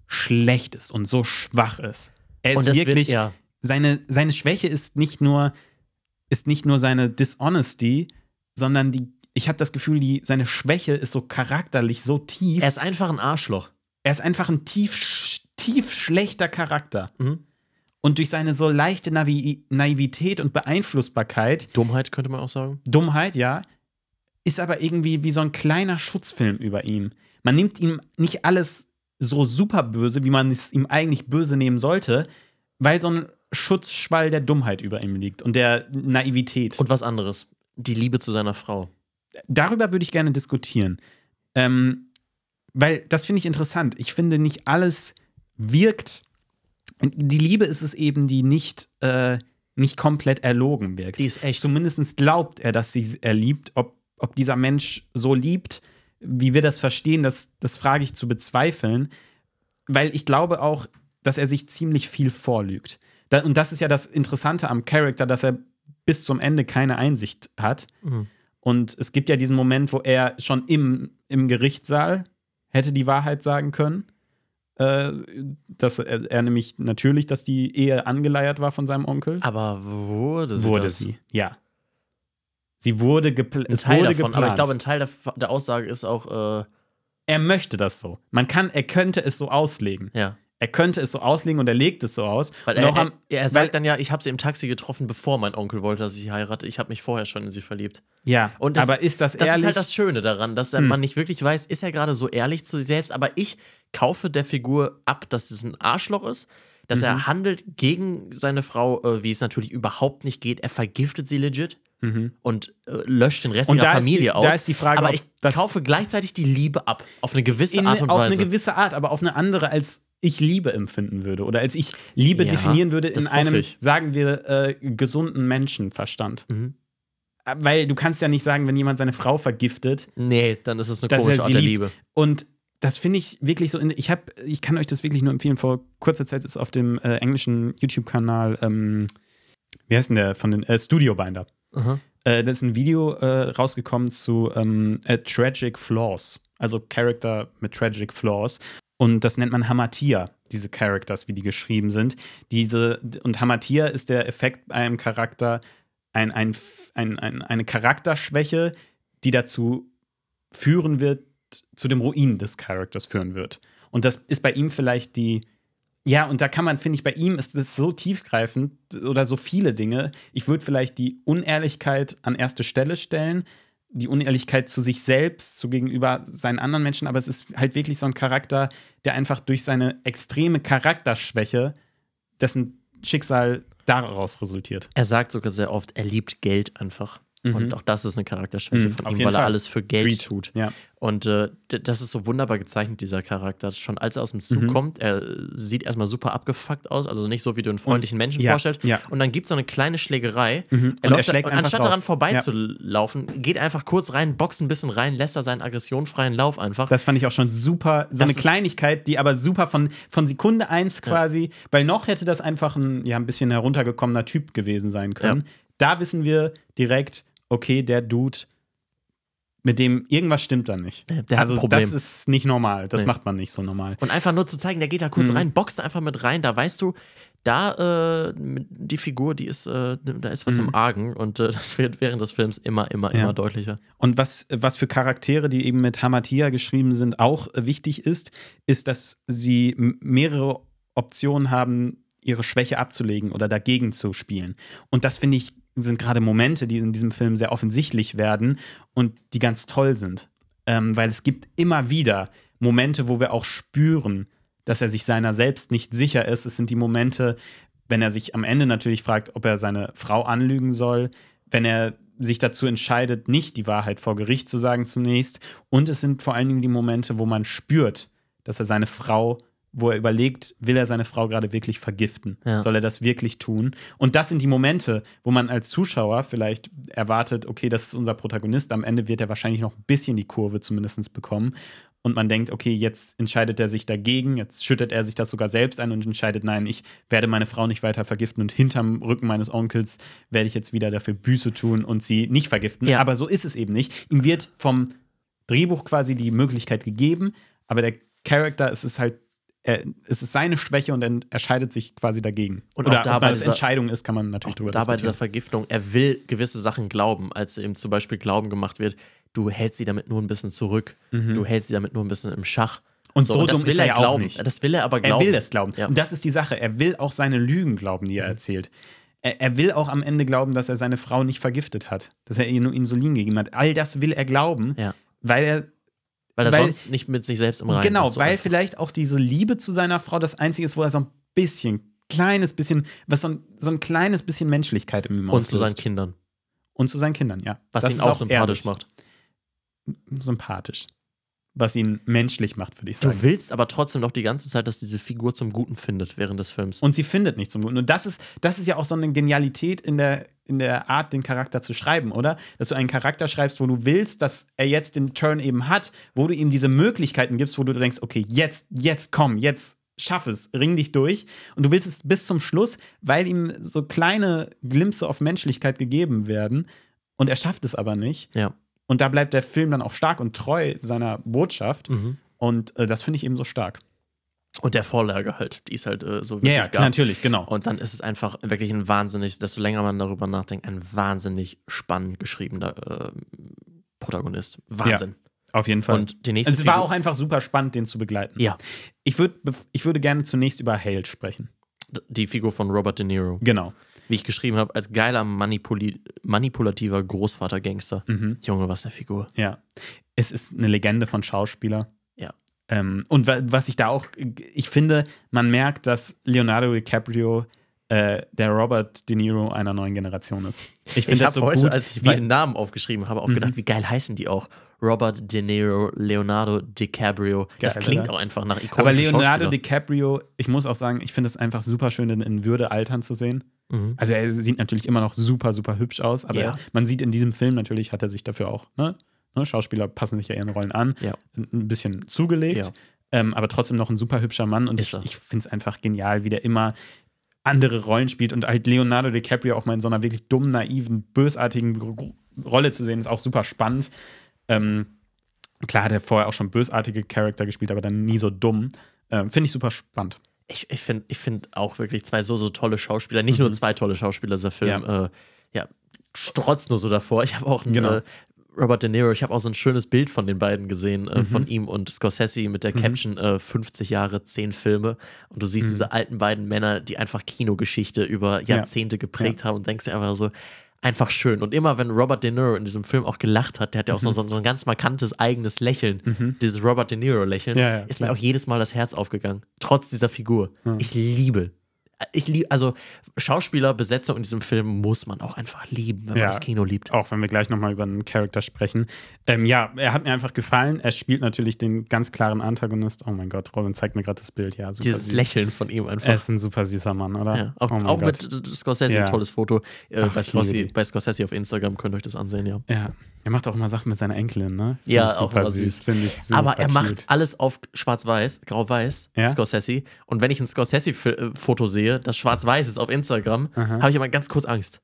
schlecht ist und so schwach ist. Er ist wirklich.
wird, ja,
seine, seine Schwäche ist nicht nur, ist nicht nur seine Dishonesty, sondern die, ich habe das Gefühl, die, seine Schwäche ist so charakterlich so tief.
er ist einfach ein Arschloch.
Er ist einfach ein tief, tief schlechter Charakter.
Mhm.
Und durch seine so leichte Navi Naivität und Beeinflussbarkeit,
Dummheit könnte man auch sagen.
Dummheit, ja, ist aber irgendwie wie so ein kleiner Schutzfilm über ihn. Man nimmt ihm nicht alles so super böse, wie man es ihm eigentlich böse nehmen sollte, weil so ein Schutzschwall der Dummheit über ihm liegt und der Naivität.
Und was anderes. Die Liebe zu seiner Frau.
darüber würde ich gerne diskutieren. Ähm, weil das finde ich interessant. Ich finde, nicht alles wirkt. Die Liebe ist es eben, die nicht, äh, nicht komplett erlogen wirkt.
Die ist echt.
Zumindest glaubt er, dass sie er liebt. Ob, ob dieser Mensch so liebt, wie wir das verstehen, das, das frage ich zu bezweifeln. Weil ich glaube auch, dass er sich ziemlich viel vorlügt. Da, und das ist ja das Interessante am Charakter, dass er bis zum Ende keine Einsicht hat.
Mhm.
Und es gibt ja diesen Moment, wo er schon im, im Gerichtssaal hätte die Wahrheit sagen können. Äh, dass er, er nämlich natürlich, dass die Ehe angeleiert war von seinem Onkel.
Aber wurde sie
wurde
das?
sie, ja. Sie wurde, gepl
Ein Teil
wurde
davon,
geplant.
aber ich glaube, ein Teil der, der Aussage ist auch, äh,
er möchte das so. Man kann, er könnte es so auslegen.
ja.
Er könnte es so auslegen und er legt es so aus.
Weil er,
am-
er, er
weil-
sagt dann ja, ich habe sie im Taxi getroffen, bevor mein Onkel wollte, dass ich sie heirate. Ich habe mich vorher schon in sie verliebt.
ja,
Und das-
aber ist das,
Das
ehrlich?
ist halt das Schöne daran, dass
Hm.
man nicht wirklich weiß, ist er gerade so ehrlich zu sich selbst. Aber ich kaufe der Figur ab, dass es ein Arschloch ist, dass
Mhm.
er handelt gegen seine Frau, äh, wie es natürlich überhaupt nicht geht. Er vergiftet sie legit
Mhm.
und äh, löscht den Rest
Und
ihrer Familie
die-
aus.
da ist die Frage,
aber ich
das-
kaufe gleichzeitig die Liebe ab. Auf eine gewisse Art und
auf
Weise.
eine gewisse Art, aber auf eine andere, als ich Liebe empfinden würde oder als ich Liebe
Ja,
definieren würde in einem,
ich.
sagen wir, äh, gesunden Menschenverstand.
Mhm.
Äh, Weil du kannst ja nicht sagen, wenn jemand seine Frau vergiftet,
nee, dann ist es eine komische Art der
liebt.
Liebe.
Und das finde ich wirklich so. In, ich habe, ich kann euch das wirklich nur empfehlen. Vor kurzer Zeit ist auf dem äh, englischen YouTube-Kanal, ähm, wie heißt denn der von den äh, Studio Binder. Äh, da ist ein Video äh, rausgekommen zu ähm, äh, Tragic Flaws, also Character mit Tragic Flaws. Und das nennt man Hamatia, diese Characters, wie die geschrieben sind. Diese, und Hamatia ist der Effekt bei einem Charakter, ein, ein, ein, ein, eine Charakterschwäche, die dazu führen wird, zu dem Ruin des Charakters führen wird. Und das ist bei ihm vielleicht die, ja, und da kann man, finde ich, bei ihm ist es so tiefgreifend oder so viele Dinge. Ich würde vielleicht die Unehrlichkeit an erste Stelle stellen, die Unehrlichkeit zu sich selbst, zu gegenüber seinen anderen Menschen, aber es ist halt wirklich so ein Charakter, der einfach durch seine extreme Charakterschwäche, dessen Schicksal daraus resultiert.
Er sagt sogar sehr oft, er liebt Geld einfach. Und auch das ist eine Charakterschwäche
Mhm,
von ihm, weil er
Fall.
alles für Geld
Greed.
tut.
Ja.
Und äh, das ist so wunderbar gezeichnet, dieser Charakter. Schon als er aus dem Zug
Mhm.
kommt, er äh, sieht erstmal super abgefuckt aus, also nicht so, wie du einen freundlichen Menschen
ja,
vorstellst.
ja.
Und dann gibt es so eine kleine Schlägerei.
Mhm.
Er
Und er
und
einfach
anstatt
drauf.
daran vorbeizulaufen, geht einfach kurz rein, boxt ein bisschen rein, lässt er seinen aggressionsfreien Lauf einfach.
Das fand ich auch schon super. So
Das
eine Kleinigkeit, die aber super von, von Sekunde eins quasi, weil noch hätte das einfach ein, ja, ein bisschen heruntergekommener Typ gewesen sein können. Da wissen wir direkt, okay, der Dude mit dem irgendwas stimmt dann nicht.
Der- der
also das ist nicht normal. Das
Nee.
macht man nicht so normal.
Und einfach nur zu zeigen, der geht da
Mhm.
kurz rein, boxt einfach mit rein, da weißt du, da äh, die Figur, die ist, äh, da ist was im Argen und äh, [LAUGHS] das wird während des Films immer, immer,
Mhm. Ja.
immer deutlicher.
Und was, was für Charaktere, die eben mit Hamatia geschrieben sind, auch wichtig ist, ist, dass sie mehrere Optionen haben, ihre Schwäche abzulegen oder dagegen zu spielen. Und das finde ich, sind gerade Momente, die in diesem Film sehr offensichtlich werden und die ganz toll sind. Ähm, weil es gibt immer wieder Momente, wo wir auch spüren, dass er sich seiner selbst nicht sicher ist. Es sind die Momente, wenn er sich am Ende natürlich fragt, ob er seine Frau anlügen soll, wenn er sich dazu entscheidet, nicht die Wahrheit vor Gericht zu sagen zunächst. Und es sind vor allen Dingen die Momente, wo man spürt, dass er seine Frau, wo er überlegt, will er seine Frau gerade wirklich vergiften?
Ja.
Soll er das wirklich tun? Und das sind die Momente, wo man als Zuschauer vielleicht erwartet, okay, das ist unser Protagonist, am Ende wird er wahrscheinlich noch ein bisschen die Kurve zumindest bekommen. Und man denkt, okay, jetzt entscheidet er sich dagegen, jetzt schüttet er sich das sogar selbst ein und entscheidet, nein, ich werde meine Frau nicht weiter vergiften und hinterm Rücken meines Onkels werde ich jetzt wieder dafür Büße tun und sie nicht vergiften.
Ja.
Aber so ist es eben nicht. Ihm wird vom Drehbuch quasi die Möglichkeit gegeben, aber der Charakter, es ist halt, er, es ist seine Schwäche und er entscheidet sich quasi dagegen.
Und
Oder
auch da
ob das
dieser-
Entscheidung ist, kann man natürlich drüber
Da bei dieser. Vergiftung, er will gewisse Sachen glauben, als ihm zum Beispiel Glauben gemacht wird, du hältst sie damit nur ein bisschen zurück, du hältst sie damit nur ein bisschen im Schach.
Mhm. Und so
das
dumm
will
ist er ja auch
glauben.
nicht.
Das will er aber
Er
glauben.
will das glauben.
Ja.
Und das ist die Sache. Er will auch seine Lügen glauben, die er erzählt. Er, er will auch am Ende glauben, dass er seine Frau nicht vergiftet hat, dass er ihr nur Insulin gegeben hat. All das will er glauben,
Ja.
weil er
Weil er
Weil-
sonst nicht mit sich selbst im Reinen
genau,
ist. so
weil
einfach.
vielleicht auch diese Liebe zu seiner Frau das Einzige ist, wo er so ein bisschen, kleines bisschen, was so ein, so ein kleines bisschen Menschlichkeit in ihm
Und zu seinen. Kindern.
Und zu seinen Kindern, ja.
Was
Das
ihn auch sympathisch
ehrlich.
macht.
Sympathisch. Was ihn menschlich macht, würde ich sagen.
Du willst aber trotzdem noch die ganze Zeit, dass diese Figur zum Guten findet während des Films.
Und sie findet nicht zum Guten. Und das ist, das ist ja auch so eine Genialität in der, in der Art, den Charakter zu schreiben, oder? Dass du einen Charakter schreibst, wo du willst, dass er jetzt den Turn eben hat, wo du ihm diese Möglichkeiten gibst, wo du denkst, okay, jetzt, jetzt komm, jetzt schaff es, ring dich durch. Und du willst es bis zum Schluss, weil ihm so kleine Glimpse auf Menschlichkeit gegeben werden. Und er schafft es aber nicht.
ja.
Und da bleibt der Film dann auch stark und treu seiner Botschaft.
Mhm.
Und äh, das finde ich eben so stark.
Und der Vorlage halt, die ist halt äh, so
Ja,
wirklich
ja,
gab.
klar, natürlich, genau.
Und dann ist es einfach wirklich ein wahnsinnig, desto länger man darüber nachdenkt, ein wahnsinnig spannend geschriebener äh, Protagonist. Wahnsinn.
Auf jeden Fall.
Und die nächste
es war auch einfach super spannend, den zu begleiten.
Ja,
Ich, würd, ich würde gerne zunächst über Hale sprechen.
die Figur von Robert De Niro.
Genau.
Wie ich geschrieben habe, als geiler Manipuli manipulativer Großvater-Gangster.
Mhm.
Junge, was eine Figur.
Ja. Es ist eine Legende von Schauspieler.
Ja.
Ähm, und wa was ich da auch, ich finde, man merkt, dass Leonardo DiCaprio äh, der Robert De Niro einer neuen Generation ist. Ich finde das so
heute,
gut.
als ich
wie- Mhm.
meine Namen aufgeschrieben habe, auch gedacht, wie geil heißen die auch. Robert De Niro, Leonardo DiCaprio. Das
Geil,
klingt
oder?
auch einfach nach ikonischen
aber Leonardo. DiCaprio, ich muss auch sagen, ich finde es einfach super schön, in, in Würde altern zu sehen.
Mhm.
Also er sieht natürlich immer noch super, super hübsch aus, aber
Ja.
man sieht in diesem Film natürlich, hat er sich dafür auch, ne? ne Schauspieler passen sich ja ihren Rollen an,
Ja.
ein bisschen zugelegt,
Ja.
ähm, aber trotzdem noch ein super hübscher Mann und
Ist
ich, ich finde es einfach genial, wie der immer andere Rollen spielt und halt Leonardo DiCaprio auch mal in so einer wirklich dummen, naiven, bösartigen Ro- Rolle zu sehen, ist auch super spannend. Ähm, klar hat er vorher auch schon bösartige Charakter gespielt, aber dann nie so dumm. Ähm, finde ich super spannend.
Ich, ich finde ich find auch wirklich zwei so, so tolle Schauspieler. Nicht nur zwei tolle Schauspieler, dieser Film. Ja, äh, ja strotzt nur so davor. Ich habe auch einen,
Genau.
äh, Robert De Niro, ich habe auch so ein schönes Bild von den beiden gesehen, äh, von ihm und Scorsese mit der Caption äh, 50 Jahre, 10 Filme. Und du siehst diese alten beiden Männer, die einfach Kinogeschichte über Jahrzehnte geprägt haben und denkst dir einfach so, einfach schön. Und immer wenn Robert De Niro in diesem Film auch gelacht hat, der hat ja auch so, so, so ein ganz markantes eigenes Lächeln, dieses Robert De Niro-Lächeln,
Ja, ja,
ist mir auch jedes Mal das Herz aufgegangen. Trotz dieser Figur. Ich liebe. Ich liebe, also Schauspielerbesetzung in diesem Film muss man auch einfach lieben, wenn man
Ja.
das Kino liebt.
Auch wenn wir gleich nochmal über einen Charakter sprechen. Ähm, ja, er hat mir einfach gefallen. Er spielt natürlich den ganz klaren Antagonist. Oh mein Gott, Robin zeigt mir gerade das Bild. Ja, super
Dieses
süß.
Lächeln von ihm einfach.
Er ist ein super süßer Mann, oder?
ja, auch
oh
auch mit Scorsese
Ja.
ein tolles Foto. Äh,
Ach,
bei, Scorsese, bei Scorsese auf Instagram könnt ihr euch das ansehen, ja.
Ja, er macht auch immer Sachen mit seiner Enkelin, ne? Find
Ja, auch
super
immer
süß. Finde ich super
Aber er macht
cute.
alles auf schwarz-weiß, grau-weiß,
Ja?
Scorsese. Und wenn ich ein Scorsese-Foto sehe, das schwarz-weiß ist auf Instagram, habe ich immer ganz kurz Angst.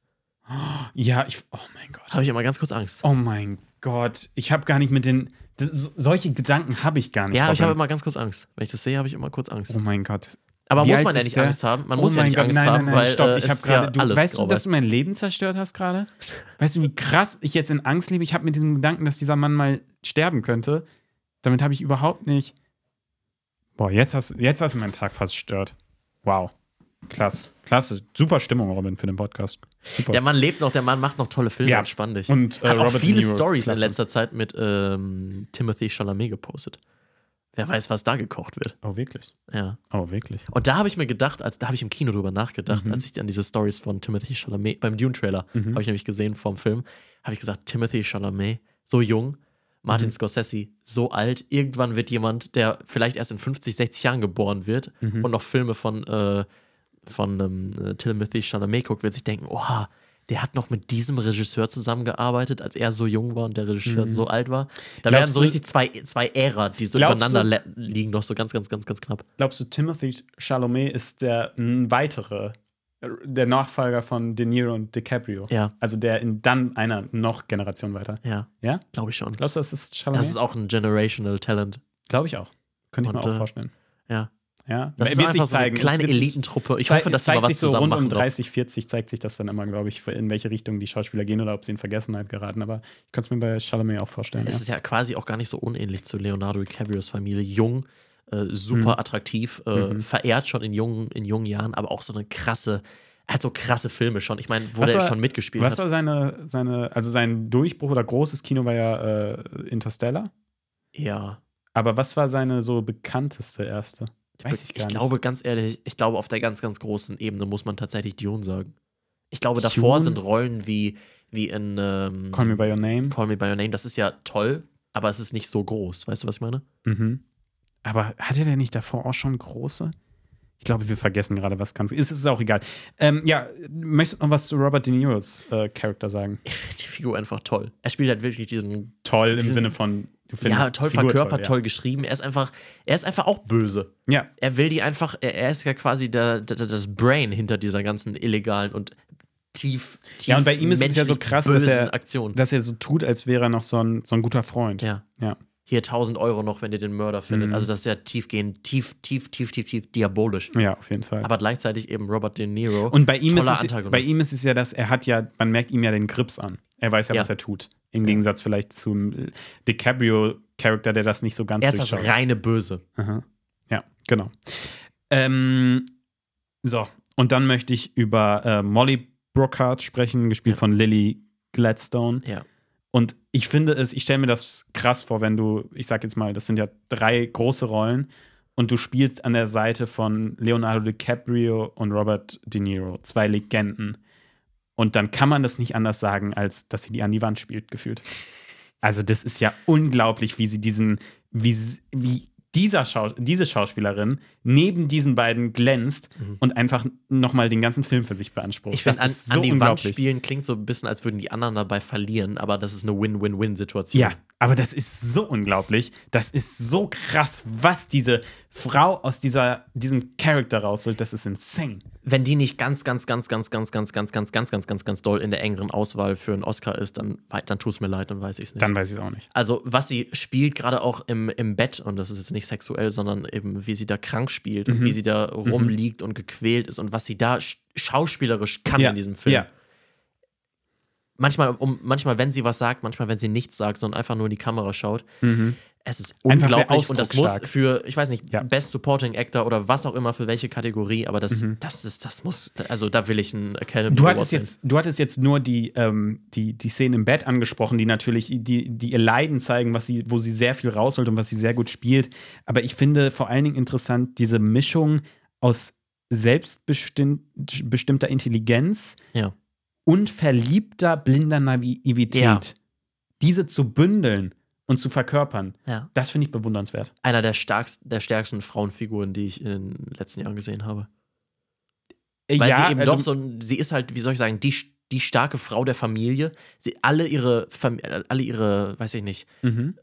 Ja, ich. Oh mein Gott.
Habe ich immer ganz kurz Angst.
Oh mein Gott, ich habe gar nicht mit den. das- solche Gedanken habe ich gar nicht.
Ja, ich habe immer ganz kurz Angst. Wenn ich das sehe, habe ich immer kurz Angst.
Oh mein Gott.
Aber
Wie
muss man ja nicht
der?
Angst haben. Man
Oh
muss ja nicht
Gott,
Angst
nein,
haben,
nein, nein,
weil
stopp.
äh,
Ich habe
ist ja
gerade.
alles
weißt du, dass du mein Leben zerstört hast gerade? Weißt du, wie krass ich jetzt in Angst lebe? Ich habe mit diesem Gedanken, dass dieser Mann mal sterben könnte. Damit habe ich überhaupt nicht. Boah, jetzt hast, jetzt hast du meinen Tag fast gestört. Wow. Klasse. Klasse. Super Stimmung, Robin, für den Podcast. Super.
Der Mann lebt noch, der Mann macht noch tolle Filme,
Ja.
entspann dich.
Und, äh,
Hat auch
Robert
viele Stories in letzter Zeit mit ähm, Timothy Chalamet gepostet. Wer weiß, was da gekocht wird.
oh, wirklich?
Ja.
Oh, wirklich?
Und da habe ich mir gedacht, als da habe ich im Kino drüber nachgedacht,
Mhm.
als ich an diese Stories von Timothy Chalamet beim Dune-Trailer
Mhm.
habe ich nämlich gesehen vom Film, habe ich gesagt, Timothy Chalamet, so jung, Martin
Mhm.
Scorsese, so alt, irgendwann wird jemand, der vielleicht erst in 50, 60 Jahren geboren wird
Mhm.
und noch Filme von, äh, von ähm, äh, Timothy Chalamet guckt, wird sich denken, oha, der hat noch mit diesem Regisseur zusammengearbeitet, als er so jung war und der Regisseur so alt war. Da
Mhm. Glaubst
werden so richtig zwei, zwei Ära, die so übereinander
du-
liegen, noch so ganz, ganz, ganz, ganz knapp.
Glaubst du, Timothy Chalamet ist der weitere, äh, der Nachfolger von De Niro und DiCaprio?
Ja.
Also der in dann einer noch Generation weiter.
Ja,
Ja?
glaube ich schon.
Glaubst du, das ist Chalamet?
Das ist auch ein generational Talent.
Glaube ich auch. Könnte ich
Und,
mir auch
äh,
vorstellen.
Ja.
Ja,
Das
Er
ist
wird sich
so eine
zeigen.
Kleine Elitentruppe. Ich hoffe, dass sie
zeigt
mal was
sich so
zusammen
rund um
machen. noch.
30, 40 zeigt sich das dann immer, glaube ich, in welche Richtung die Schauspieler gehen oder ob sie in Vergessenheit geraten. Aber ich könnte es mir bei Chalamet auch vorstellen.
Es
Ja.
ist ja quasi auch gar nicht so unähnlich zu Leonardo DiCaprios Familie. Jung, äh, super
Mhm.
attraktiv, äh, verehrt schon in jungen, in jungen Jahren, aber auch so eine krasse, halt so krasse Filme schon. Ich meine, wo
Was
der
war-
schon mitgespielt
Was
hat.
war seine, seine, also sein Durchbruch oder großes Kino war ja äh, Interstellar.
Ja.
Aber was war seine so bekannteste erste? Weiß ich gar nicht.
glaube, ganz ehrlich, ich glaube, auf der ganz, ganz großen Ebene muss man tatsächlich Dune sagen. Ich glaube, davor
Dune?
sind Rollen wie, wie in ähm,
Call Me By Your Name.
Call Me By Your Name. Das ist ja toll, aber es ist nicht so groß. Weißt du, was ich meine?
Mhm. Aber hatte der nicht davor auch schon große? Ich glaube, wir vergessen gerade was ganz. Ist, ist auch egal. Ähm, ja, möchtest du noch was zu Robert De Niros äh, Charakter sagen?
Ich finde die Figur einfach toll. Er spielt halt wirklich diesen
Toll im
Diesen-
Sinne von.
Ja, toll
Figur
verkörpert, toll,
ja.
geschrieben. Er ist einfach, er ist einfach auch böse.
Ja,
Er will die einfach, er, er ist ja quasi der, der, das Brain hinter dieser ganzen illegalen und tief, tief
Ja, und bei ihm ist es ja so krass, dass er- dass er so tut, als wäre er noch so ein, so ein guter Freund.
ja.
Ja.
Hier 1000 Euro noch, wenn ihr den Mörder findet.
Mhm.
Also das ist ja tiefgehend, tief, tief, tief, tief, tief diabolisch.
Ja, auf jeden Fall.
Aber gleichzeitig eben Robert De Niro.
und bei ihm, ist es, bei ihm ist es ja, dass er hat ja, man merkt ihm ja den Grips an. Er weiß ja,
Ja.
was er tut. Im Gegensatz vielleicht zum äh, DiCaprio-Charakter, der das nicht so ganz
er ist das reine Böse.
Aha. Ja, genau. Ähm, so, und dann möchte ich über äh, Molly Brookhart sprechen, gespielt
Ja.
von Lily Gladstone.
Ja.
Und ich finde es, ich stelle mir das krass vor, wenn du, ich sag jetzt mal, das sind ja drei große Rollen und du spielst an der Seite von Leonardo DiCaprio und Robert De Niro, zwei Legenden. Und dann kann man das nicht anders sagen, als dass sie die an die Wand spielt, gefühlt. Also, das ist ja unglaublich, wie sie diesen, wie, wie dieser Schau diese Schauspielerin neben diesen beiden glänzt und einfach nochmal den ganzen Film für sich beansprucht.
Mhm. Ich finde, an,
ist
an die Wand spielen klingt so ein bisschen, als würden die anderen dabei verlieren, aber das ist eine Win-Win-Win-Situation.
Ja, aber das ist so unglaublich. Das ist so krass, was diese Frau aus dieser, diesem Charakter rausholt. Das ist insane.
Wenn die nicht ganz, ganz, ganz, ganz, ganz, ganz, ganz, ganz, ganz, ganz, ganz, ganz doll in der engeren Auswahl für einen Oscar ist, dann, dann tut es mir leid, dann weiß ich es nicht.
Dann weiß ich es auch nicht.
Also, was sie spielt, gerade auch im, im Bett, und das ist jetzt nicht sexuell, sondern eben, wie sie da krank spielt
Mhm.
und wie sie da rumliegt und gequält ist und was sie da sch schauspielerisch kann
Ja,
in diesem Film.
ja.
Manchmal, um, manchmal, wenn sie was sagt, manchmal, wenn sie nichts sagt, sondern einfach nur in die Kamera schaut. Es ist
Einfach
unglaublich und das muss für, ich weiß nicht,
Ja.
Best Supporting Actor oder was auch immer für welche Kategorie, aber das,
Mhm.
das ist, das muss, also da will ich einen Academy
Du hattest, jetzt, du hattest jetzt nur die, ähm, die, die Szene im Bett angesprochen, die natürlich die, die ihr Leiden zeigen, was sie, wo sie sehr viel rausholt und was sie sehr gut spielt. Aber ich finde vor allen Dingen interessant diese Mischung aus selbstbestimmter Intelligenz
Ja.
Und verliebter, blinder Naivität.
Ja.
Diese zu bündeln und zu verkörpern,
Ja.
das finde ich bewundernswert.
Einer der, stärksten, der stärksten Frauenfiguren, die ich in den letzten Jahren gesehen habe.
Äh,
Weil
ja,
sie eben
also-
doch so, sie ist halt, wie soll ich sagen, die, die starke Frau der Familie. Sie, alle ihre, Fam alle ihre, weiß ich nicht,
Mhm.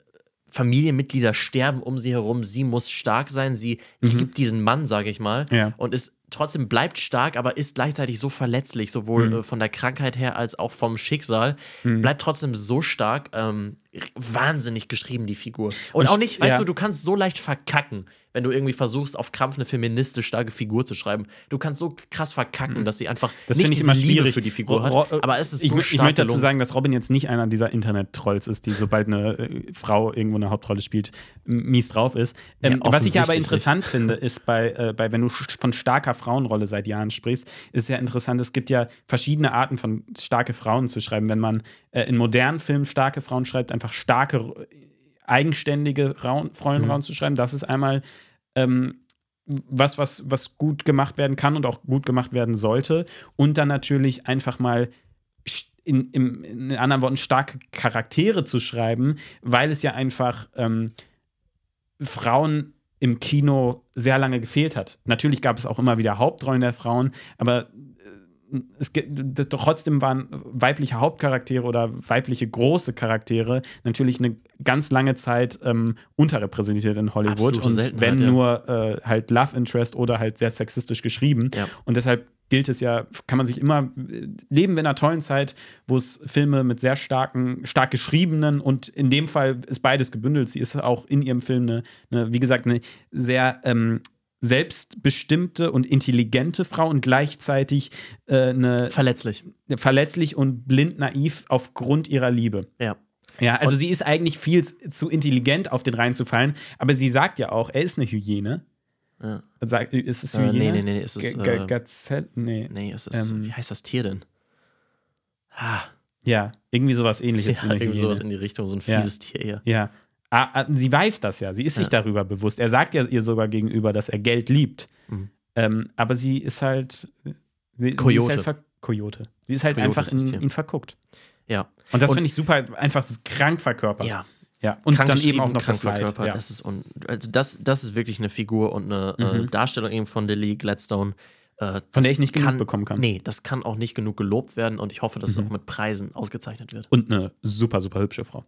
Familienmitglieder sterben um sie herum. Sie muss stark sein. Sie
Mhm.
liebt diesen Mann, sage ich mal,
Ja.
und ist trotzdem bleibt stark, aber ist gleichzeitig so verletzlich, sowohl
Mhm.
äh, von der Krankheit her als auch vom Schicksal. Bleibt trotzdem so stark. Ähm, wahnsinnig geschrieben, die Figur. Und,
Und
auch nicht, weißt
ja.
du, du kannst so leicht verkacken, wenn du irgendwie versuchst, auf Krampf eine feministisch starke Figur zu schreiben. Du kannst so krass verkacken, dass sie einfach
Mhm. Das
nicht
finde ich immer
Liebe
schwierig
für die Figur hat.
Ro-
Aber es ist
ich,
so
ich
stark
möchte dazu sagen, dass Robin jetzt nicht einer dieser Internet-Trolls ist, die sobald eine äh, Frau irgendwo eine Hauptrolle spielt, mies drauf ist. Ähm,
Ja,
was ich ja aber interessant finde, ist bei, äh, bei, wenn du von starker Frauenrolle seit Jahren sprichst, ist ja interessant, es gibt ja verschiedene Arten von starke Frauen zu schreiben. Wenn man äh, in modernen Filmen starke Frauen schreibt, einfach starke, eigenständige Raun Frauenrauen zu schreiben, das ist einmal ähm, was, was, was gut gemacht werden kann und auch gut gemacht werden sollte. Und dann natürlich einfach mal in, im, in anderen Worten starke Charaktere zu schreiben, weil es ja einfach ähm, Frauen im Kino sehr lange gefehlt hat. Natürlich gab es auch immer wieder Hauptrollen der Frauen, aber es, trotzdem waren weibliche Hauptcharaktere oder weibliche große Charaktere natürlich eine ganz lange Zeit ähm, unterrepräsentiert in Hollywood.
Absolute
und wenn
ja.
nur äh, halt Love Interest oder halt sehr sexistisch geschrieben.
Ja.
Und deshalb gilt es ja, kann man sich immer äh, leben wir in einer tollen Zeit, wo es Filme mit sehr starken, stark geschriebenen und in dem Fall ist beides gebündelt. Sie ist auch in ihrem Film eine, eine wie gesagt, eine sehr ähm, selbstbestimmte und intelligente Frau und gleichzeitig äh, eine
Verletzlich.
verletzlich und blind naiv aufgrund ihrer Liebe.
Ja.
Ja, also sie ist eigentlich viel zu intelligent, auf den reinzufallen, aber sie sagt ja auch, er ist eine Hyäne.
Ja.
Sagt, ist es
Äh,
Hyäne?
nee, nee, nee, es ist,
G- G-
äh,
Gazelle? Nee.
Nee, es ist.
Ähm,
wie heißt das Tier denn? Ah,
Ja, irgendwie sowas ähnliches
ja, irgendwie
Hyäne.
sowas in die Richtung, so ein
Ja.
fieses Tier hier.
Ja. Ah, ah, sie weiß das ja. Sie ist sich
Ja.
darüber bewusst. Er sagt ja ihr sogar gegenüber, dass er Geld liebt.
Mhm.
Ähm, aber sie ist halt. Sie, sie ist
Coyote.
halt Coyote. Sie ist halt
Coyote
einfach
das
in ihn verguckt.
Ja.
Und das finde ich super, einfach das krank verkörpert.
Ja.
ja. Und dann eben auch noch das Leid. Ja.
Es ist un also das, das ist wirklich eine Figur und eine äh,
Mhm.
Darstellung eben von Lily Gladstone. Äh,
Von der
das
ich nicht genug bekommen kann.
Nee, das kann auch nicht genug gelobt werden und ich hoffe, dass
Mhm.
es auch mit Preisen ausgezeichnet wird.
Und eine super, super hübsche Frau.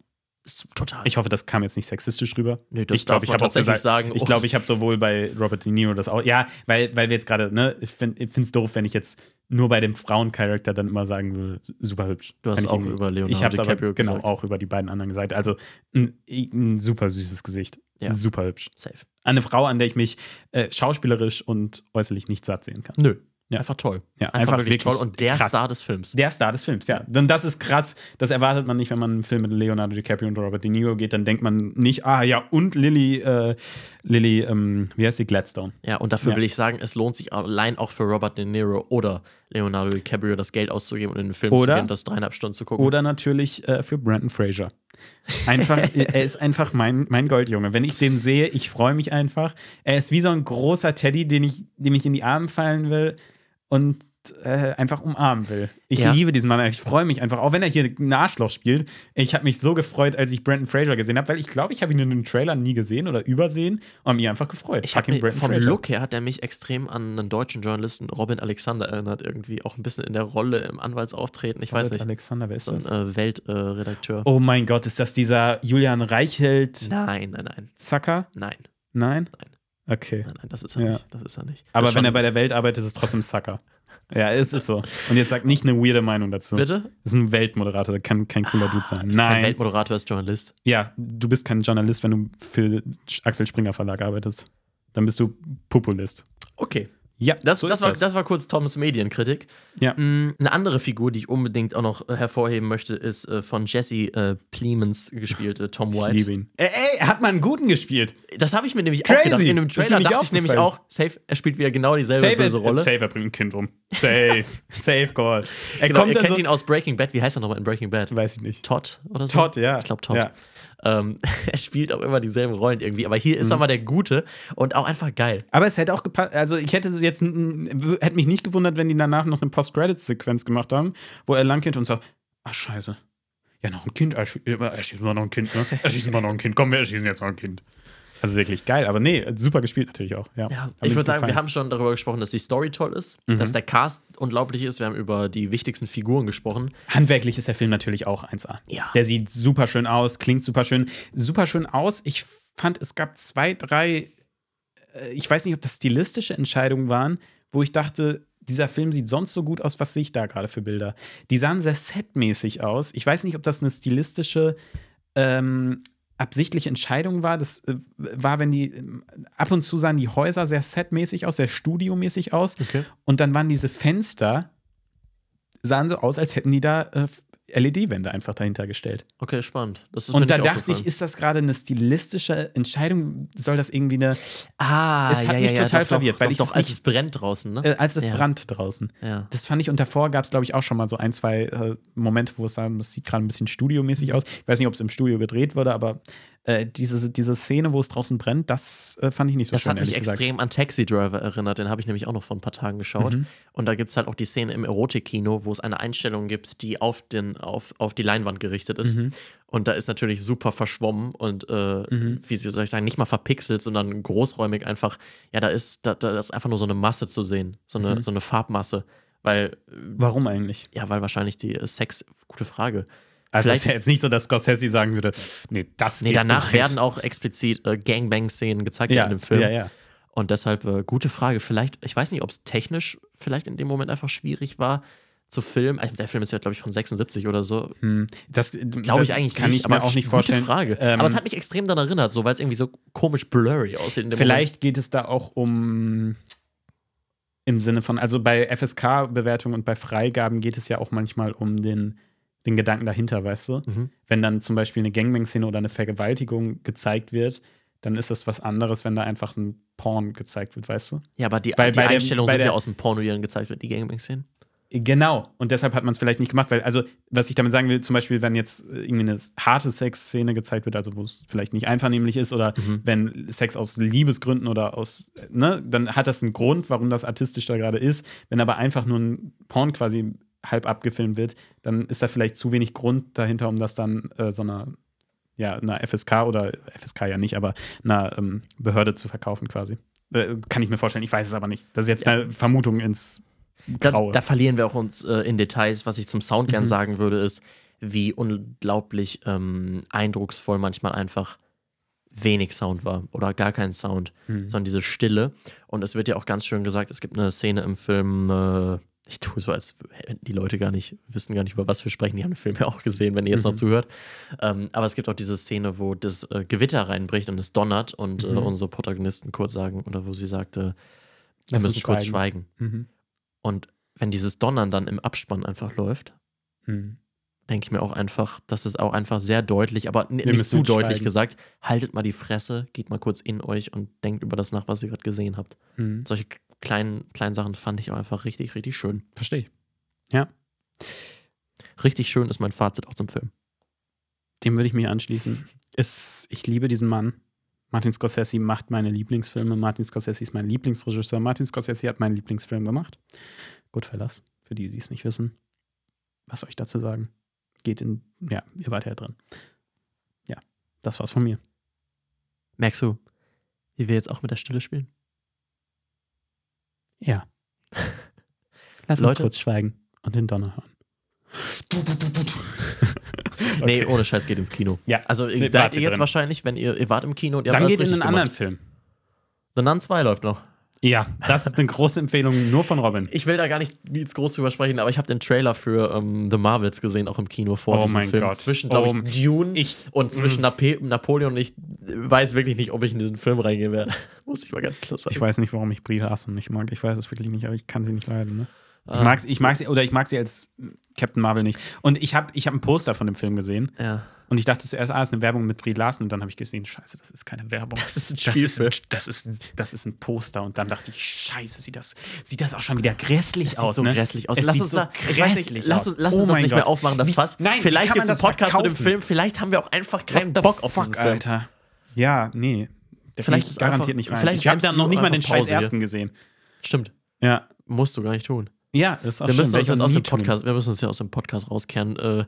Total.
Ich hoffe, das kam jetzt nicht sexistisch rüber.
nee, das
ich glaube, ich habe auch gesagt,
sagen.
ich
oh,
glaube, ich habe sowohl bei Robert De Niro das auch. Ja, weil, weil wir jetzt gerade, ne, ich finde es doof, wenn ich jetzt nur bei dem Frauencharakter dann immer sagen würde, super hübsch.
Du hast
Kann ich
auch über Leonardo
Ich habe es aber
DiCaprio
genau
gesagt.
auch über die beiden anderen gesagt. Also ein, ein super süßes Gesicht.
Ja.
Super hübsch.
Safe.
Eine Frau, an der ich mich äh, schauspielerisch und äußerlich nicht satt sehen kann.
Nö.
Ja.
Einfach toll.
Ja,
Einfach,
einfach
wirklich, toll und der
krass.
Star des Films.
Der Star des Films, ja. Denn das ist krass. Das erwartet man nicht, wenn man einen Film mit Leonardo DiCaprio und Robert De Niro geht. Dann denkt man nicht, ah ja, und Lily, äh, Lily, ähm, wie heißt sie, Gladstone.
Ja, und dafür
Ja.
will ich sagen, es lohnt sich allein auch für Robert De Niro oder Leonardo DiCaprio das Geld auszugeben und in den Film zu
Oder-
gehen, das dreieinhalb Stunden zu gucken.
Oder natürlich äh, für Brandon Fraser. Einfach, [LAUGHS] er ist einfach mein, mein Goldjunge. Wenn ich den sehe, ich freue mich einfach. Er ist wie so ein großer Teddy, den ich, dem ich in die Arme fallen will und äh, einfach umarmen will. Ich
Ja.
liebe diesen Mann. Ich freue mich einfach, auch wenn er hier ein Arschloch spielt. Ich habe mich so gefreut, als ich Brandon Fraser gesehen habe, weil ich glaube, ich habe ihn in den Trailern nie gesehen oder übersehen und habe mich einfach gefreut.
ich hab
Fucking
mich,
Brandon
vom
Fraser.
Look her hat er mich extrem an einen deutschen Journalisten Robin Alexander erinnert, irgendwie auch ein bisschen in der Rolle im Anwaltsauftreten. Ich weiß
Robert
nicht.
Alexander, wer ist
So ein
das?
äh, Weltredakteur.
Oh mein Gott, ist das dieser Julian Reichelt
Nein, nein, nein.
Zacker?
Nein,
Nein?
Nein.
Okay.
nein, nein, das ist er
Ja.
nicht. Das ist er nicht.
Aber
Das
wenn er bei der Welt arbeitet, ist es trotzdem Sucker. Ja, es ist so. Und jetzt sag nicht eine weirde Meinung dazu.
Bitte?
Das ist ein Weltmoderator, der kann kein cooler Dude sein.
Ist kein
Nein.
Weltmoderator, ist Journalist.
Ja, du bist kein Journalist, wenn du für Axel Springer Verlag arbeitest. Dann bist du Populist.
Okay.
Ja,
Das,
so
das, war, das. war kurz Toms Medienkritik.
Ja.
Mm, Eine andere Figur, die ich unbedingt auch noch äh, hervorheben möchte, ist äh, von Jesse äh, Plemons gespielte Tom
Ich
White.
liebe ihn. Ey, ey, er hat mal einen guten gespielt.
Das habe ich mir nämlich
Crazy.
auch gedacht. In dem
Das
Trailer dachte ich nämlich auch, safe, er spielt wieder genau dieselbe
Safe,
böse
er,
Rolle.
safe, er bringt ein Kind um. Safe. [LAUGHS] safe Call. Er
Genau,
kommt
ihr
dann
kennt
so.
ihn aus Breaking Bad. Wie heißt er nochmal in Breaking Bad?
Weiß ich nicht.
Todd oder so?
Todd, ja.
Ich glaube Todd.
Ja.
Ähm, [LAUGHS] er spielt auch immer dieselben Rollen irgendwie. Aber hier ist
Mhm.
er mal der Gute und auch einfach geil.
Aber es hätte auch gepasst, also ich hätte es jetzt, hätte mich nicht gewundert, wenn die danach noch eine Post-Credits-Sequenz gemacht haben, wo er lang geht und sagt, ach scheiße, ja noch ein Kind, ersch erschießen wir noch ein Kind, ne? Erschießen wir noch ein Kind, komm, wir erschießen jetzt noch ein Kind. Also wirklich geil, aber nee, super gespielt natürlich auch, ja.
Ja, ich würde sagen, wir
gefallen.
haben schon darüber gesprochen, dass die Story toll ist,
Mhm.
dass der Cast unglaublich ist. Wir haben über die wichtigsten Figuren gesprochen.
Handwerklich ist der Film natürlich auch 1A.
Ja.
Der sieht super schön aus, klingt super schön, super schön aus. Ich fand, es gab zwei, drei, äh, ich weiß nicht, ob das stilistische Entscheidungen waren, wo ich dachte, dieser Film sieht sonst so gut aus, was sehe ich da gerade für Bilder? Die sahen sehr setmäßig aus. Ich weiß nicht, ob das eine stilistische, ähm, absichtliche Entscheidung war. Das äh, war, wenn die, äh, ab und zu sahen die Häuser sehr setmäßig aus, sehr studiomäßig aus.
Okay.
Und dann waren diese Fenster, sahen so aus, als hätten die da äh, LED-Wände einfach dahinter gestellt.
Okay, spannend. Das ist
Und da dachte ich, ist das gerade eine stilistische Entscheidung? Soll das irgendwie eine,
ah,
es hat mich total
doch,
verwirrt,
doch,
weil
doch,
ich
doch, als es brennt draußen, ne?
äh, als es
Ja.
brannt draußen?
ja.
Das fand ich, und davor gab es, glaube ich, auch schon mal so ein, zwei äh, Momente, wo es sah, das sieht gerade ein bisschen studiomäßig aus. Ich weiß nicht, ob es im Studio gedreht wurde, aber äh, diese, diese Szene, wo es draußen brennt, das äh, fand ich nicht so
Das
schön,
hat mich
gesagt.
extrem an Taxi Driver erinnert. Den habe ich nämlich auch noch vor ein paar Tagen geschaut.
Mhm.
Und da gibt es halt auch die Szene im Erotikkino, wo es eine Einstellung gibt, die auf, den, auf, auf die Leinwand gerichtet ist.
Mhm.
Und da ist natürlich super verschwommen und, äh, wie soll ich sagen, nicht mal verpixelt, sondern großräumig einfach. Ja, da ist, da, da ist einfach nur so eine Masse zu sehen. So eine,
Mhm.
so eine Farbmasse. Weil,
Warum eigentlich?
ja, weil wahrscheinlich die äh, Sex, gute Frage.
Also es
Vielleicht-
ist ja jetzt nicht so, dass Scorsese sagen würde, nee, das
Nee,
geht
danach
so
werden auch explizit äh, Gangbang-Szenen gezeigt
ja,
in dem Film.
ja, ja.
Und deshalb, äh, gute Frage. Vielleicht, ich weiß nicht, ob es technisch vielleicht in dem Moment einfach schwierig war zu filmen. Also, der Film ist ja, glaube ich, von 76 oder so.
Hm, Das
Glaube ich eigentlich
kann
nicht.
ich mir auch nicht vorstellen.
Gute Frage.
Ähm,
aber es hat mich extrem daran erinnert, so, weil es irgendwie so komisch blurry aussieht in dem
Vielleicht geht es da auch um im Sinne von, also bei FSK-Bewertungen und bei Freigaben geht es ja auch manchmal um den, den Gedanken dahinter, weißt du?
Mhm.
Wenn dann zum Beispiel eine Gangbang-Szene oder eine Vergewaltigung gezeigt wird, dann ist das was anderes, wenn da einfach ein Porn gezeigt wird, weißt du?
Ja, aber die,
Weil
die Einstellungen sind ja
der-
aus dem Porno, die dann gezeigt wird, die Gangbang-Szenen.
Genau. Und deshalb hat man es vielleicht nicht gemacht, weil, also, was ich damit sagen will, zum Beispiel, wenn jetzt äh, irgendwie eine harte Sexszene gezeigt wird, also wo es vielleicht nicht einvernehmlich ist, oder
Mhm.
wenn Sex aus Liebesgründen oder aus, äh, ne, dann hat das einen Grund, warum das artistisch da gerade ist. Wenn aber einfach nur ein Porn quasi halb abgefilmt wird, dann ist da vielleicht zu wenig Grund dahinter, um das dann äh, so einer, ja, einer FSK oder FSK ja nicht, aber einer ähm, Behörde zu verkaufen quasi. Äh, kann ich mir vorstellen, ich weiß es aber nicht. Das ist jetzt eine Vermutung ins
Da,
Graue.
da verlieren wir auch uns äh, in Details. Was ich zum Sound
Mhm.
gern sagen würde, ist, wie unglaublich ähm, eindrucksvoll manchmal einfach wenig Sound war oder gar kein Sound,
Mhm.
sondern diese Stille. Und es wird ja auch ganz schön gesagt, es gibt eine Szene im Film, äh, ich tue so, als hätten die Leute gar nicht, wüssten gar nicht, über was wir sprechen. Die haben den Film ja auch gesehen, wenn ihr jetzt noch
Mhm.
zuhört. Ähm, aber es gibt auch diese Szene, wo das äh, Gewitter reinbricht und es donnert und äh,
Mhm.
unsere Protagonisten kurz sagen, oder wo sie sagte, wir müssen kurz schweigen.
Mhm.
Und wenn dieses Donnern dann im Abspann einfach läuft,
Mhm.
denke ich mir auch einfach, das ist auch einfach sehr deutlich, aber
Wir
nicht zu deutlich
schweigen.
gesagt. Haltet mal die Fresse, geht mal kurz in euch und denkt über das nach, was ihr gerade gesehen habt.
Mhm.
Solche kleinen, kleinen Sachen fand ich auch einfach richtig, richtig schön.
Verstehe ich. Ja,
Richtig schön ist mein Fazit auch zum Film.
dem würde ich mich anschließen. Es, ich liebe diesen Mann. Martin Scorsese macht meine Lieblingsfilme. Martin Scorsese ist mein Lieblingsregisseur. Martin Scorsese hat meinen Lieblingsfilm gemacht. Goodfellas, für die, die es nicht wissen. Was soll ich dazu sagen? Geht in, ja, ihr wart ja drin. Ja, das war's von mir.
Merkst du, wie wir jetzt auch mit der Stille spielen?
Ja. [LAUGHS] Lass
Leute-
uns kurz schweigen und den Donner hören. [LAUGHS]
Nee, ohne Scheiß geht ins Kino.
Ja.
Also
Nee,
seid ihr jetzt
drin.
wahrscheinlich, wenn ihr, ihr wart im Kino und ihr
Dann
habt
geht
alles
in einen
richtig
anderen
gemacht.
Film.
The Nun 2 läuft noch.
Ja, das ist eine große Empfehlung nur von Robin.
Ich will da gar nicht jetzt groß drüber sprechen, aber ich habe den Trailer für ähm, The Marvels gesehen, auch im Kino vor
Oh
diesem
mein
Film.
Gott.
Zwischen, glaube
Oh,
ich, Dune
ich-
und zwischen Nape Napoleon und ich weiß wirklich nicht, ob ich in diesen Film reingehen werde. [LAUGHS] Muss ich mal ganz klar sagen.
Ich weiß nicht, warum ich Brie Larson nicht mag. Ich weiß es wirklich nicht, aber ich kann sie nicht leiden. Ne? Ich,
Ah.
mag sie, ich mag sie, oder ich mag sie als Captain Marvel nicht. Und ich habe ich hab ein Poster von dem Film gesehen
Ja.
und ich dachte zuerst, ah, ist eine Werbung mit Brie Larson. Und dann habe ich gesehen, scheiße, das ist keine Werbung.
Das ist ein
Das ist,
Spielfilm.
ein, das, ist ein, das ist ein Poster. Und dann dachte ich, scheiße, sieht das, sieht das auch schon wieder grässlich
Es
aus.
sieht so
ne?
grässlich aus.
Es
Lass
sieht
uns
so
da, ich weiß nicht,
grässlich
lass uns, lass
Oh
uns das
mein
nicht mehr
Gott.
aufmachen, das Fass.
Nein,
vielleicht gibt es einen
das
Podcast zu dem
verkaufen?
Film, vielleicht haben wir auch einfach keinen Bock auf
fuck,
diesen Film.
Alter. Ja, nee. Der
Vielleicht ist
garantiert
einfach-
nicht rein.
vielleicht
ich habe da noch nicht mal den scheiß ersten gesehen.
Stimmt.
Ja.
Musst du gar nicht tun.
Ja, das ist auch
Wir
schön.
müssen, uns aus dem. Podcast, wir müssen uns ja aus dem Podcast rauskehren. Äh,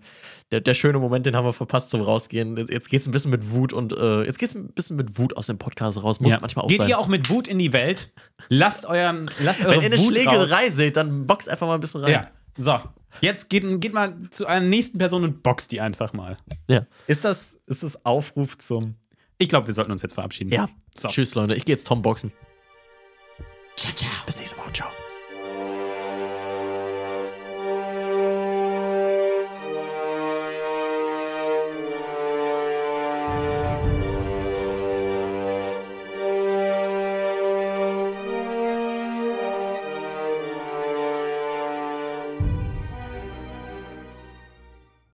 der, der schöne Moment, den haben wir verpasst zum Rausgehen. Jetzt geht es ein bisschen mit Wut und äh, jetzt geht es ein bisschen mit Wut aus dem Podcast raus. Muss
Ja.
manchmal auch
Geht
sein.
ihr auch mit Wut in die Welt? Lasst euren, lasst eure
Wenn ihr eine
Wut
Schlägerei
raus.
seht, dann boxt einfach mal ein bisschen rein.
Ja, so. Jetzt geht, geht mal zu einer nächsten Person und boxt die einfach mal.
Ja.
Ist das, ist das Aufruf zum. Ich glaube, wir sollten uns jetzt verabschieden.
ja.
So.
Tschüss, Leute. Ich gehe jetzt Tom boxen. Ciao, ciao. Bis nächste Woche. Ciao.